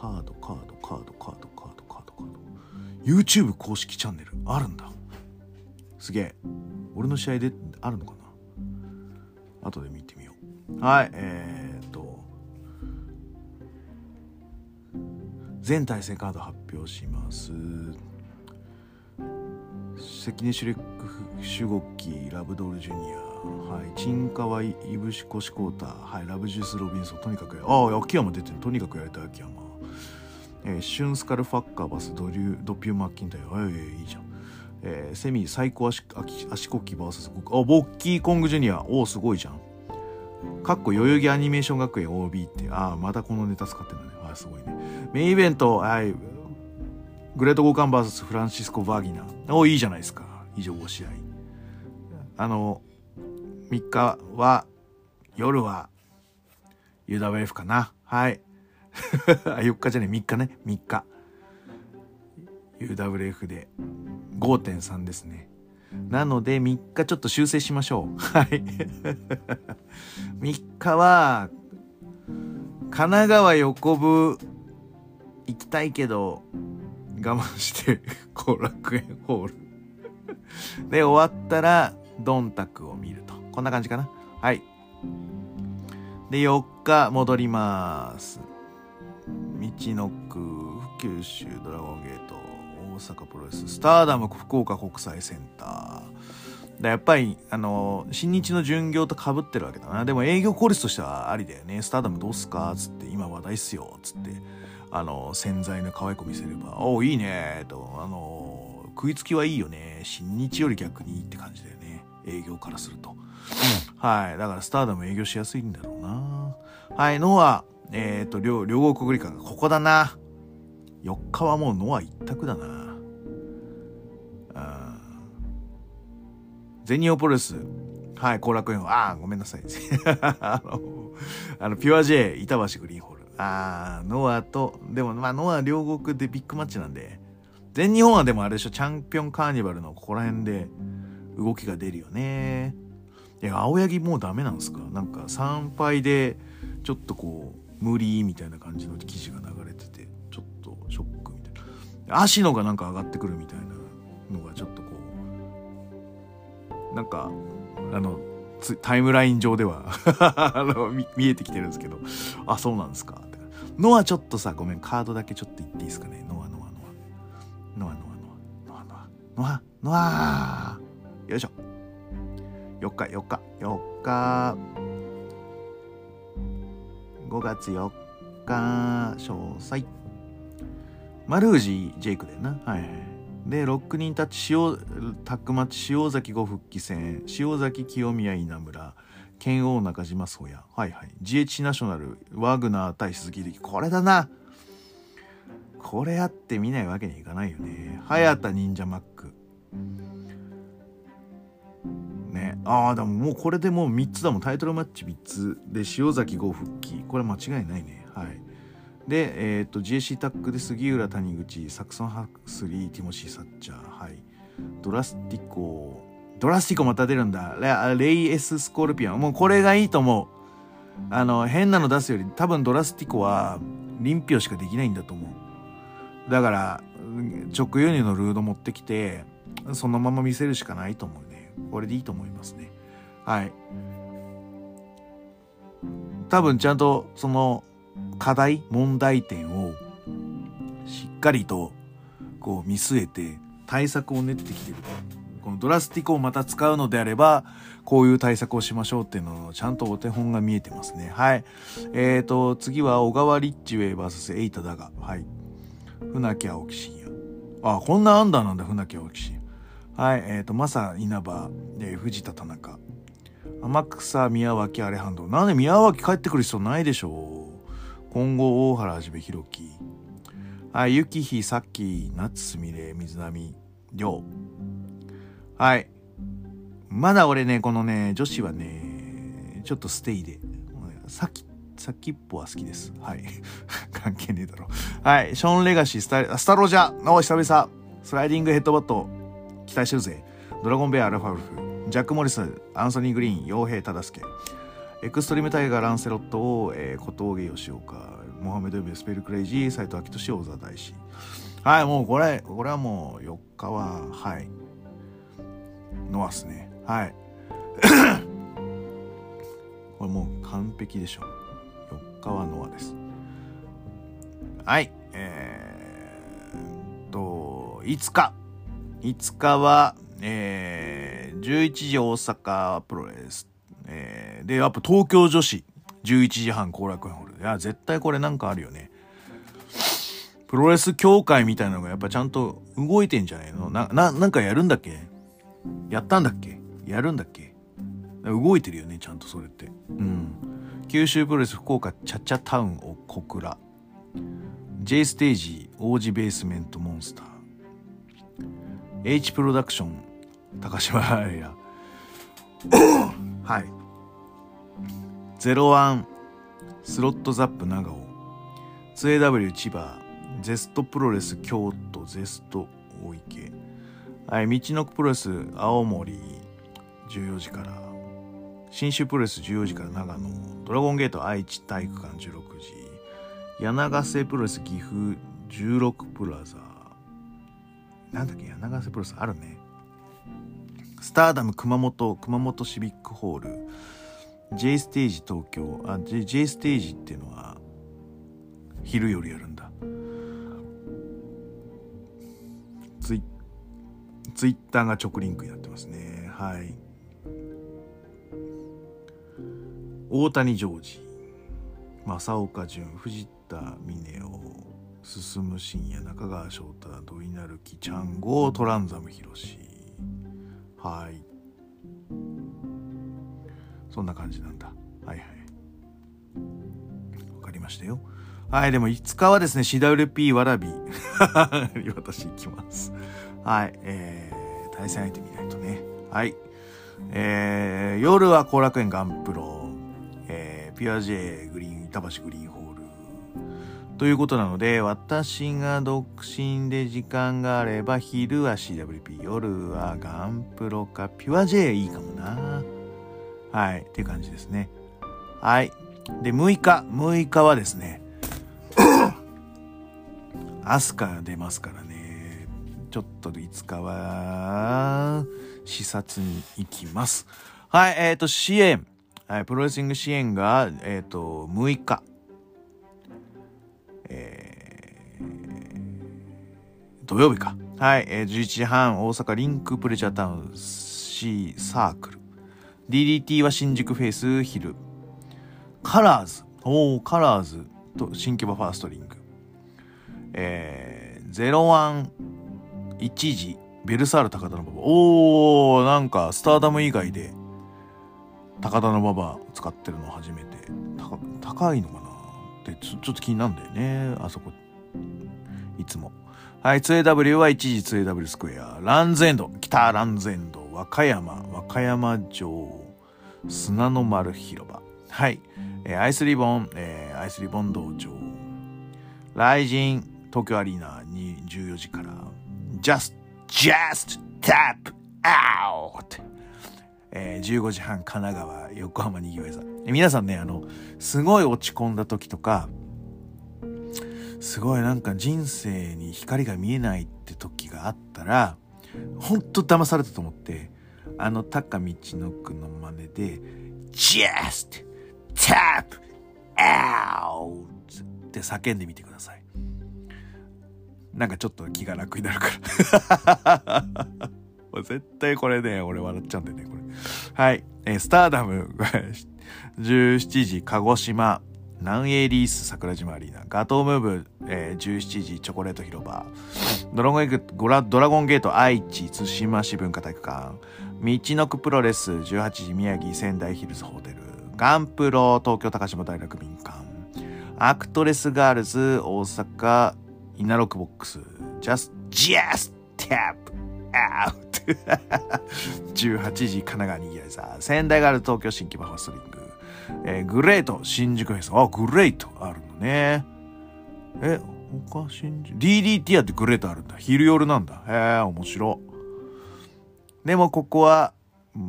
カードカードカードカードカードカードカード。YouTube 公式チャンネルあるんだ。すげえ。俺の試合であるのかな？後で見てみよう。はいえー、っと。全対戦カード発表します。関根シュレックシュゴッキラブドールジュニア。はいチンカワイイブシコシコータはいラブジュースロビンソン。とにかくああ秋山出てる。とにかくやりたい秋山。えー、シュンスカルファッカーバスドリュドピューマッキンタイえー、いいじゃん。えー、セミ最高足足コッキー VS あボッキーコングジュニア。おおすごいじゃん。かっこ代々木アニメーション学園 OB って。ああまたこのネタ使ってるんだね。ああすごいね。メインイベントはい。グレート・ゴーカン VS フランシスコ・バーギナー。おいいじゃないですか。以上5試合。あの3日は夜は UWF かな。はい。あ4日じゃね3日ね。3日。UWF で。5.3ですね。なので3日ちょっと修正しましょう。はい。3日は神奈川横部行きたいけど我慢して後楽園ホール。で終わったらドンタクを見ると。こんな感じかな。はい。で4日戻ります。のく九州ドラゴンゲート大阪プロレススターダム福岡国際センター。だやっぱりあの新日の巡業とかぶってるわけだな。でも営業効率としてはありだよね。スターダムどうすかっつって今話題っすよ。っつってあの洗剤の可愛い子見せれば「おおいいね」とあの食いつきはいいよね。新日より逆にいいって感じだよね。営業からすると、はい。だからスターダム営業しやすいんだろうな。はい。ノア。えっ、ー、と両両国国立館ここだな4日はもうノア一択だな全日本プロレス。はい、後楽園。ああ、ごめんなさい。あの、あの、ピュア J、板橋グリーンホール。ああ、ノアと、でもまあ、ノア両国でビッグマッチなんで、全日本はでもあれでしょ、チャンピオンカーニバルのここら辺で動きが出るよね。いや、青柳もうダメなんですか？なんか参拝で、ちょっとこう、無理みたいな感じの記事が流れてて、ちょっとショックみたいな。足野がなんか上がってくるみたいなのがちょっとこう、なんか、あの、タイムライン上では あの見えてきてるんですけど、あ、そうなんですかって。ノアちょっとさ、ごめん、カードだけちょっと言っていいですかね。ノア、ノア、ノア。ノア、ノア、ノア、ノア、ノア、ノア、よいしょ。4日、4日、4日。5月4日、詳細。マルージージェイクだよな。はいはい。で、6人たち、塩、タックマッチ、塩崎5復帰戦、塩崎清宮稲村、剣王中島宗也。はいはい。GH ナショナル、ワグナー対鈴木力。これだな。これやって見ないわけにいかないよね。早田忍者マック。ああ、でももうこれでもう3つだもん。タイトルマッチ3つ。で、塩崎5復帰。これ間違いないね。はい。で、えっ、と、GSC タックで杉浦谷口、サクソンハクスリー、ティモシー・サッチャー。はい。ドラスティコ、ドラスティコまた出るんだ。レイエス・スコルピオン。もうこれがいいと思う。あの、変なの出すより、多分ドラスティコは、臨票しかできないんだと思う。だから、直輸入のルード持ってきて、そのまま見せるしかないと思う。これでいいと思いますね。はい。多分ちゃんとその課題、問題点をしっかりとこう見据えて対策を練ってきてる。このドラスティコをまた使うのであれば、こういう対策をしましょうっていうのをちゃんとお手本が見えてますね。はい。えーと、次は小川リッチウェイ VS エイタだが。はい。船木青木真也。あ、こんなアンダーなんだ、船木青木真也。はい。えーと、マサ稲葉、えー、藤田田中。天草宮脇アレハンド。なんで宮脇帰ってくる必要ないでしょう。今後大原はじめひろき。はい。ゆきひさっき夏すみれ水波亮。はい。まだ俺ね、このね、女子はね、ちょっとステイで。さっき、先っきっぽは好きです。はい。関係ねえだろ。はい。ショーン・レガシー、スタスタロジャー。お久々。スライディングヘッドバット。期待してるぜ。ドラゴンベア、アルファウルフ。ジャック・モリス、アンソニー・グリーン、傭兵忠介。エクストリームタイガー、ランセロットを、えー、小峠吉岡。モハメド・エブスペル・クレイジー、斎藤明俊、小沢大志。はい、もうこれ、これはもう4日は、はい。ノアっすねはい これもう完璧でしょ4日はノアですはいえー、っと5日5日はえー、11時大阪プロレス、えー、でやっぱ東京女子。11時半後楽園ホール。いや絶対これなんかあるよね。プロレス協会みたいなのがやっぱちゃんと動いてんじゃないの？な、な、なんかやるんだっけ？やったんだっけ？やるんだっけ？動いてるよね、ちゃんとそれって。うん。九州プロレス福岡チャチャタウンを小倉。J ステージ王子ベースメントモンスター。H プロダクション高島屋。はい。01スロットザップ長尾。2AW 千葉。ゼストプロレス京都ゼスト大池。はい、道のくプロレス青森14時から新州プロレス14時から長野ドラゴンゲート愛知体育館16時柳ヶ瀬プロレス岐阜16プラザなんだっけ柳瀬プロレスあるね。スターダム熊本熊本シビックホール。J ステージ東京。あ J, J ステージっていうのは昼夜やるんだ。ツイツイッターが直リンクになってますね。はい。大谷ジョージ、正岡潤、藤田峰夫、進む深夜、中川翔太、土井成樹、ちゃんご、トランザムヒロシ。はい。そんな感じなんだ。はいはい。わかりましたよ。はい、でも5日はですね、CWP わらび。私行きます。はい、えー、対戦相手見ないとね。はい。えー、夜は後楽園ガンプロ、えー、ピュア J グリーン、板橋グリーン。ということなので、私が独身で時間があれば、昼は CWP、夜はガンプロか、ピュア J いいかもな。はい、っていう感じですね。はい。で、6日、6日はですね、アスカ出ますからね。ちょっといつかは視察に行きます。はい、えっ、ー、と、支援。はい、プロレスリング支援が、えっ、ー、と、6日。えー、土曜日か。はい、えー、11時半、大阪リンクプレジャータウン C サークル。DDT は新宿フェイス昼。カラーズ。おー、カラーズと新木場ファーストリング。えー、01一時ベルサール高田の馬場おーなんかスターダム以外で高田の馬場使ってるの初めて高いのかなってちょっと気になるんだよね。あそこ。いつも。はい 2AW は一時 2AW スクエア。ランズエンド。北ランズエンド。和歌山。和歌山城。砂の丸広場。はい、えー、アイスリボン、えー、アイスリボン道場。雷神東京アリーナ。に14時から。Just, just tap out! えー、15時半神奈川横浜にぎわい座皆さんねあのすごい落ち込んだ時とかすごいなんか人生に光が見えないって時があったらほんと騙されたと思ってあの高道のくの真似で just tap out! って叫んでみてください。なんかちょっと気が楽になるから。絶対これね、俺笑っちゃうんだよね、これ。はい。えースターダム、17時、鹿児島、南英リース桜島アリーナ、ガトームーブ、えー17時、チョコレート広場、ドラゴンゲートドラゴンゲート愛知、津島市文化体育館、道のくプロレス、18時、宮城、仙台ヒルズホテル、ガンプロ、東京高島大学民館、アクトレスガールズ、大阪、イナロックボックス、ジャス、ジャス、タップ、アウ 18時、神奈川にぎわいさ、仙台ガールズ、東京新規バファストリング、えーグレート、新宿フェス。あ、グレートあるのね。え、他新宿 ?DDT やってグレートあるんだ。昼夜なんだ。へえ、面白。でもここは、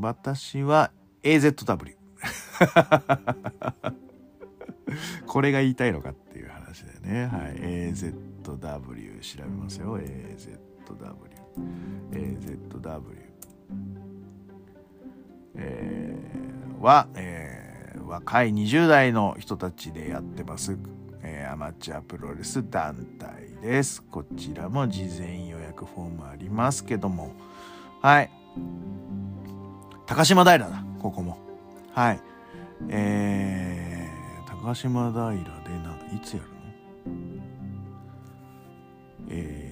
私は AZW。これが言いたいのかっていう話だよね。はい。AZW 調べますよ。AZW。AZW。えーは、えー若い20代の人たちでやってます、えーアマチュアプロレス団体です。こちらも事前予約フォームありますけども。はい。高島平だ、ここも。はい。えー、高島平でな、いつやるの？えー、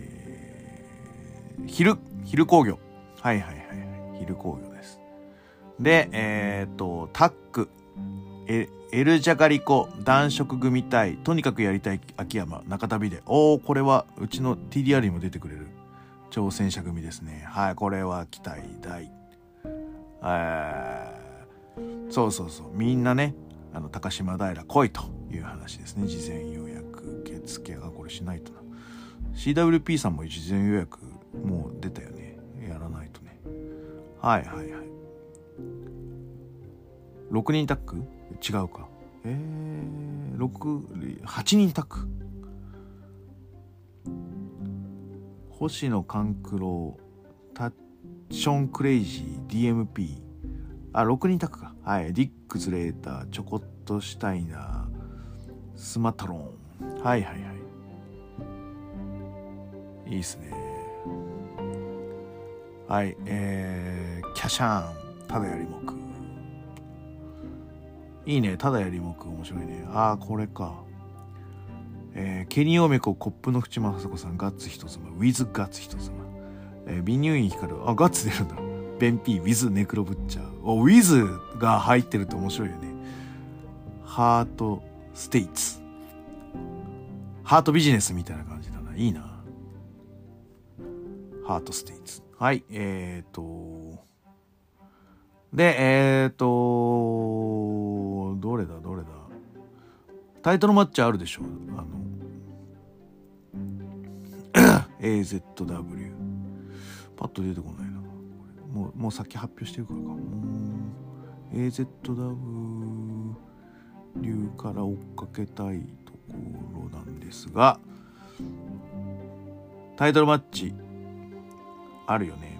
昼、昼工業。はいはいはいはい。昼工業です。で、えー、と、タック、エエルジャガリコ、男色組対、とにかくやりたい秋山、中旅で。おー、これは、うちの TDR にも出てくれる挑戦者組ですね。はい、これは期待大。えー、そうそうそう、みんなね、あの、高島平来いという話ですね。事前予約受付がこれしないとな。CWP さんも事前予約もう出たよね。やらないとね。はいはいはい。6人タッグ？違うか。えー、6、8人タッグ？星野勘九郎、タッションクレイジー、DMP。あ、6人タッグか。はい。ディックズレーター、チョコットシュタイナー、スマトロン。はいはいはい。いいっすね。はい。えー、キャシャーン、ただやりもく。いいね。ただやりもく。面白いね。ああ、これか。えー、ケニオメコ、コップの淵正子さん、ガッツ人妻、ウィズガッツ人妻。えー、ビニューイン光る。あ、ガッツ出るんだ。ベンピー、ウィズネクロブッチャー。お、ウィズが入ってると面白いよね。ハートステイツ。ハートビジネスみたいな感じだな。いいな。ハートステイツ。はい、えーと。で、えーと、どれだ、どれだ？タイトルマッチあるでしょあの、AZW。パッと出てこないな。もう、もう先発表してるからか。AZW から追っかけたいところなんですが、タイトルマッチ、あるよね。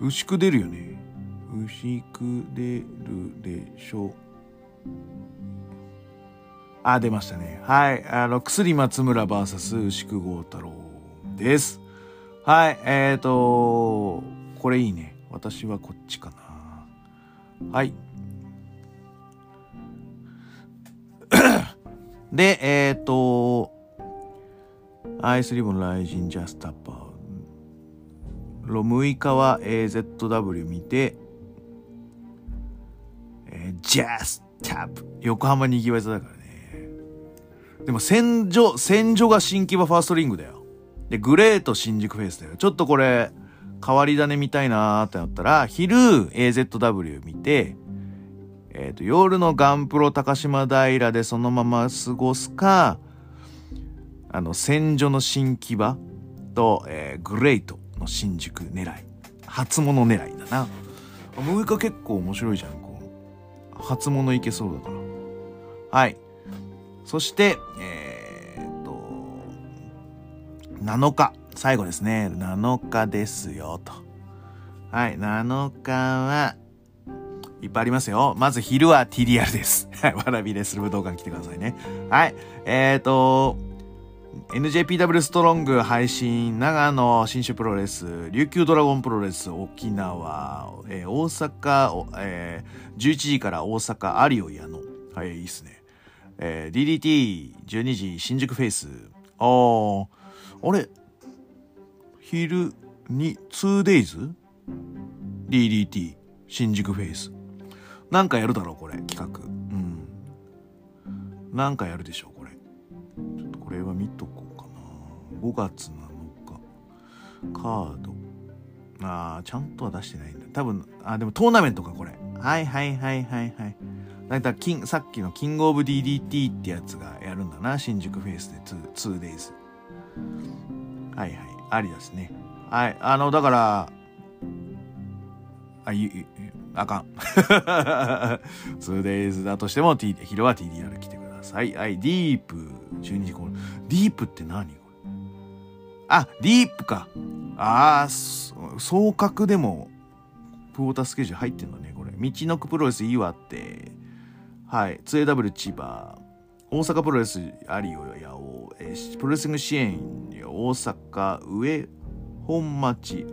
牛久出るよね。牛久出るでしょう。あ、出ましたね。はい。あの、薬松村 VS 牛久豪太郎です。はい。えっ、ー、と、これいいね。私はこっちかな。はい。で、えっ、ー、と、アイスリボンライジンジャスタッパー。6日は AZW 見て、えー、ジャスタップ。横浜にぎわい座だからね。でも戦場、戦場が新木場ファーストリングだよ。で、グレート新宿フェイスだよ。ちょっとこれ、変わり種見たいなーってなったら、昼 AZW 見て、えっ、と、夜のガンプロ高島平でそのまま過ごすか、あの、戦場の新木場と、えーグレートの新宿狙い。初物狙いだな。6日結構面白いじゃん、こう。初物いけそうだから。はい。そして、えーっと、7日。最後ですね。7日ですよ、と。はい、7日は、いっぱいありますよ。まず昼は TDR です。はい、わらびレスル武道館来てくださいね。はい、えーと、NJPW ストロング配信、長野新種プロレス、琉球ドラゴンプロレス、沖縄、えー大阪、えー11時から大阪、有オ矢野。はい、いいっすね。えー DDT12 時、新宿フェイス。あー、あれ？昼に 2days? DDT 新宿フェイス。なんかやるだろう、これ、企画。うん。なんかやるでしょ、これ。ちょっとこれは見とこうかな。5月7日。カード。あー、ちゃんとは出してないんだ。多分、あ、でもトーナメントか、これ。はいはいはいはいはい。だいたいさっきのキングオブ DDT ってやつがやるんだな。新宿フェイスで 2, 2days。はいはい。ありですね。はい。あの、だから、あ、ゆあかん。2days だとしても、T、昼は TDR 来てください。はい。ディープ、12時これ。ディープって何これ？あ、ディープか。ああ、総格でも、プォータースケジュール入ってんのね、これ。道のくプロレス岩手。はい。2AW 千葉。大阪プロレス有オ八尾、えープロレスリング支援大阪上本町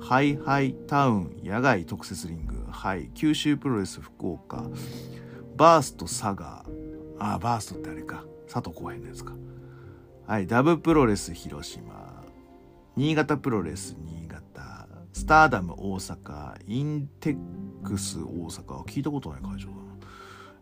ハイハイタウン野外特設リングはい。九州プロレス福岡。バースト佐賀あバーストってあれか。佐藤浩平のやつか。はい。ダブプロレス広島。新潟プロレス新潟。スターダム大阪。インテックス大阪。聞いたことない会場だな。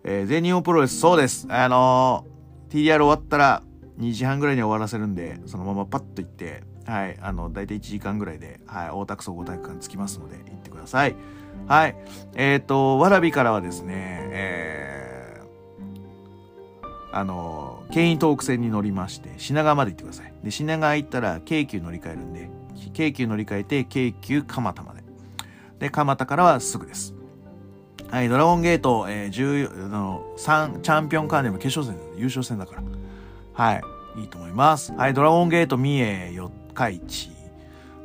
えー全日本プロレス、そうです。あのー TDR 終わったら2時半ぐらいに終わらせるんで、そのままパッと行って、はい、あの、大体1時間ぐらいで、はい、大田区総合体育館着きますので、行ってください。はい。えっ、と、わらびからはですね、えーあのー、京浜東北線に乗りまして、品川まで行ってください。で、品川行ったら、京急乗り換えるんで、京急乗り換えて、京急蒲田まで。で、蒲田からはすぐです。はい、ドラゴンゲート、えー、10あの3チャンピオンカーネム決勝戦優勝戦だから。はい、いいと思います。はい、ドラゴンゲート三重四日市。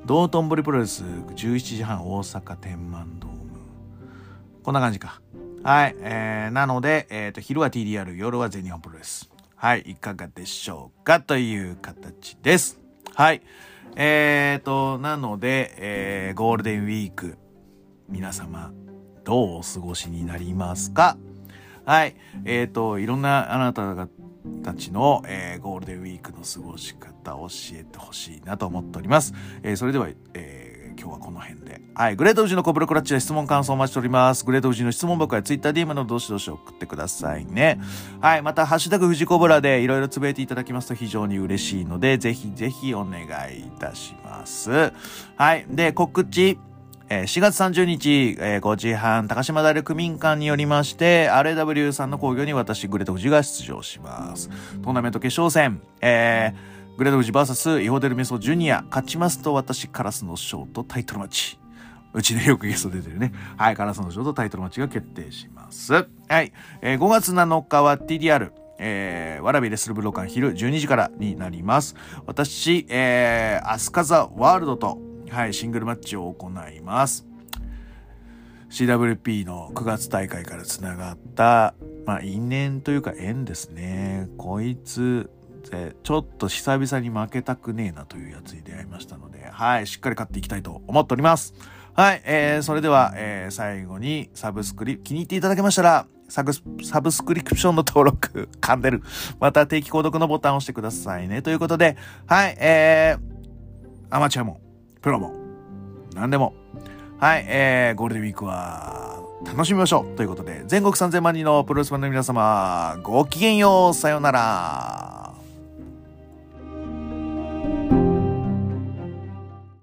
道頓堀プロレス11時半大阪天満ドーム。こんな感じか。はい、えー、なので、えっ、と、昼は TDR、夜は全日本プロレス。はい、いかがでしょうかという形です。はい。えーと、なので、えー、ゴールデンウィーク、皆様、どうお過ごしになりますか？はい。えっ、と、いろんなあなたがたちの、えーゴールデンウィークの過ごし方を教えてほしいなと思っております。えーそれでは、えー今日はこの辺で。はい。グレート富士のコブロクラッチで質問感想お待ちしております。グレート富士の質問箱や TwitterDM のどしどし送ってくださいね。はい。また、ハッシュタグ富士コブラでいろいろつぶえていただきますと非常に嬉しいので、ぜひぜひお願いいたします。はい。で、告知。えー4月30日、えー5時半、高島平区民館によりまして、RAW さんの興行に私、グレート富士が出場します。トーナメント決勝戦、えーグレート富士 VS イホデルメソジュニア、勝ちますと私、カラスのショートタイトルマッチ。うちでよくゲスト出てるね。はい、カラスのショートタイトルマッチが決定します。はい、えー5月7日は TDR、えー、わらびレスル武道館昼12時からになります。私、えー、アスカザワールドと、はい、シングルマッチを行います。CWP の9月大会からつながった、まあ、因縁というか縁ですね。こいつ、えちょっと久々に負けたくねえなというやつに出会いましたので、はい、しっかり勝っていきたいと思っております。はい、えー、それでは、えー、最後にサブスクリ、気に入っていただけましたら、サブスサブスクリプションの登録、噛んでる。また定期購読のボタンを押してくださいね。ということで、はい、えー、アマチュアも、プロも、何でも、はい、えー、ゴールデンウィークは楽しみましょうということで、全国3000万人のプロレスファンの皆様、ごきげんよう、さようなら。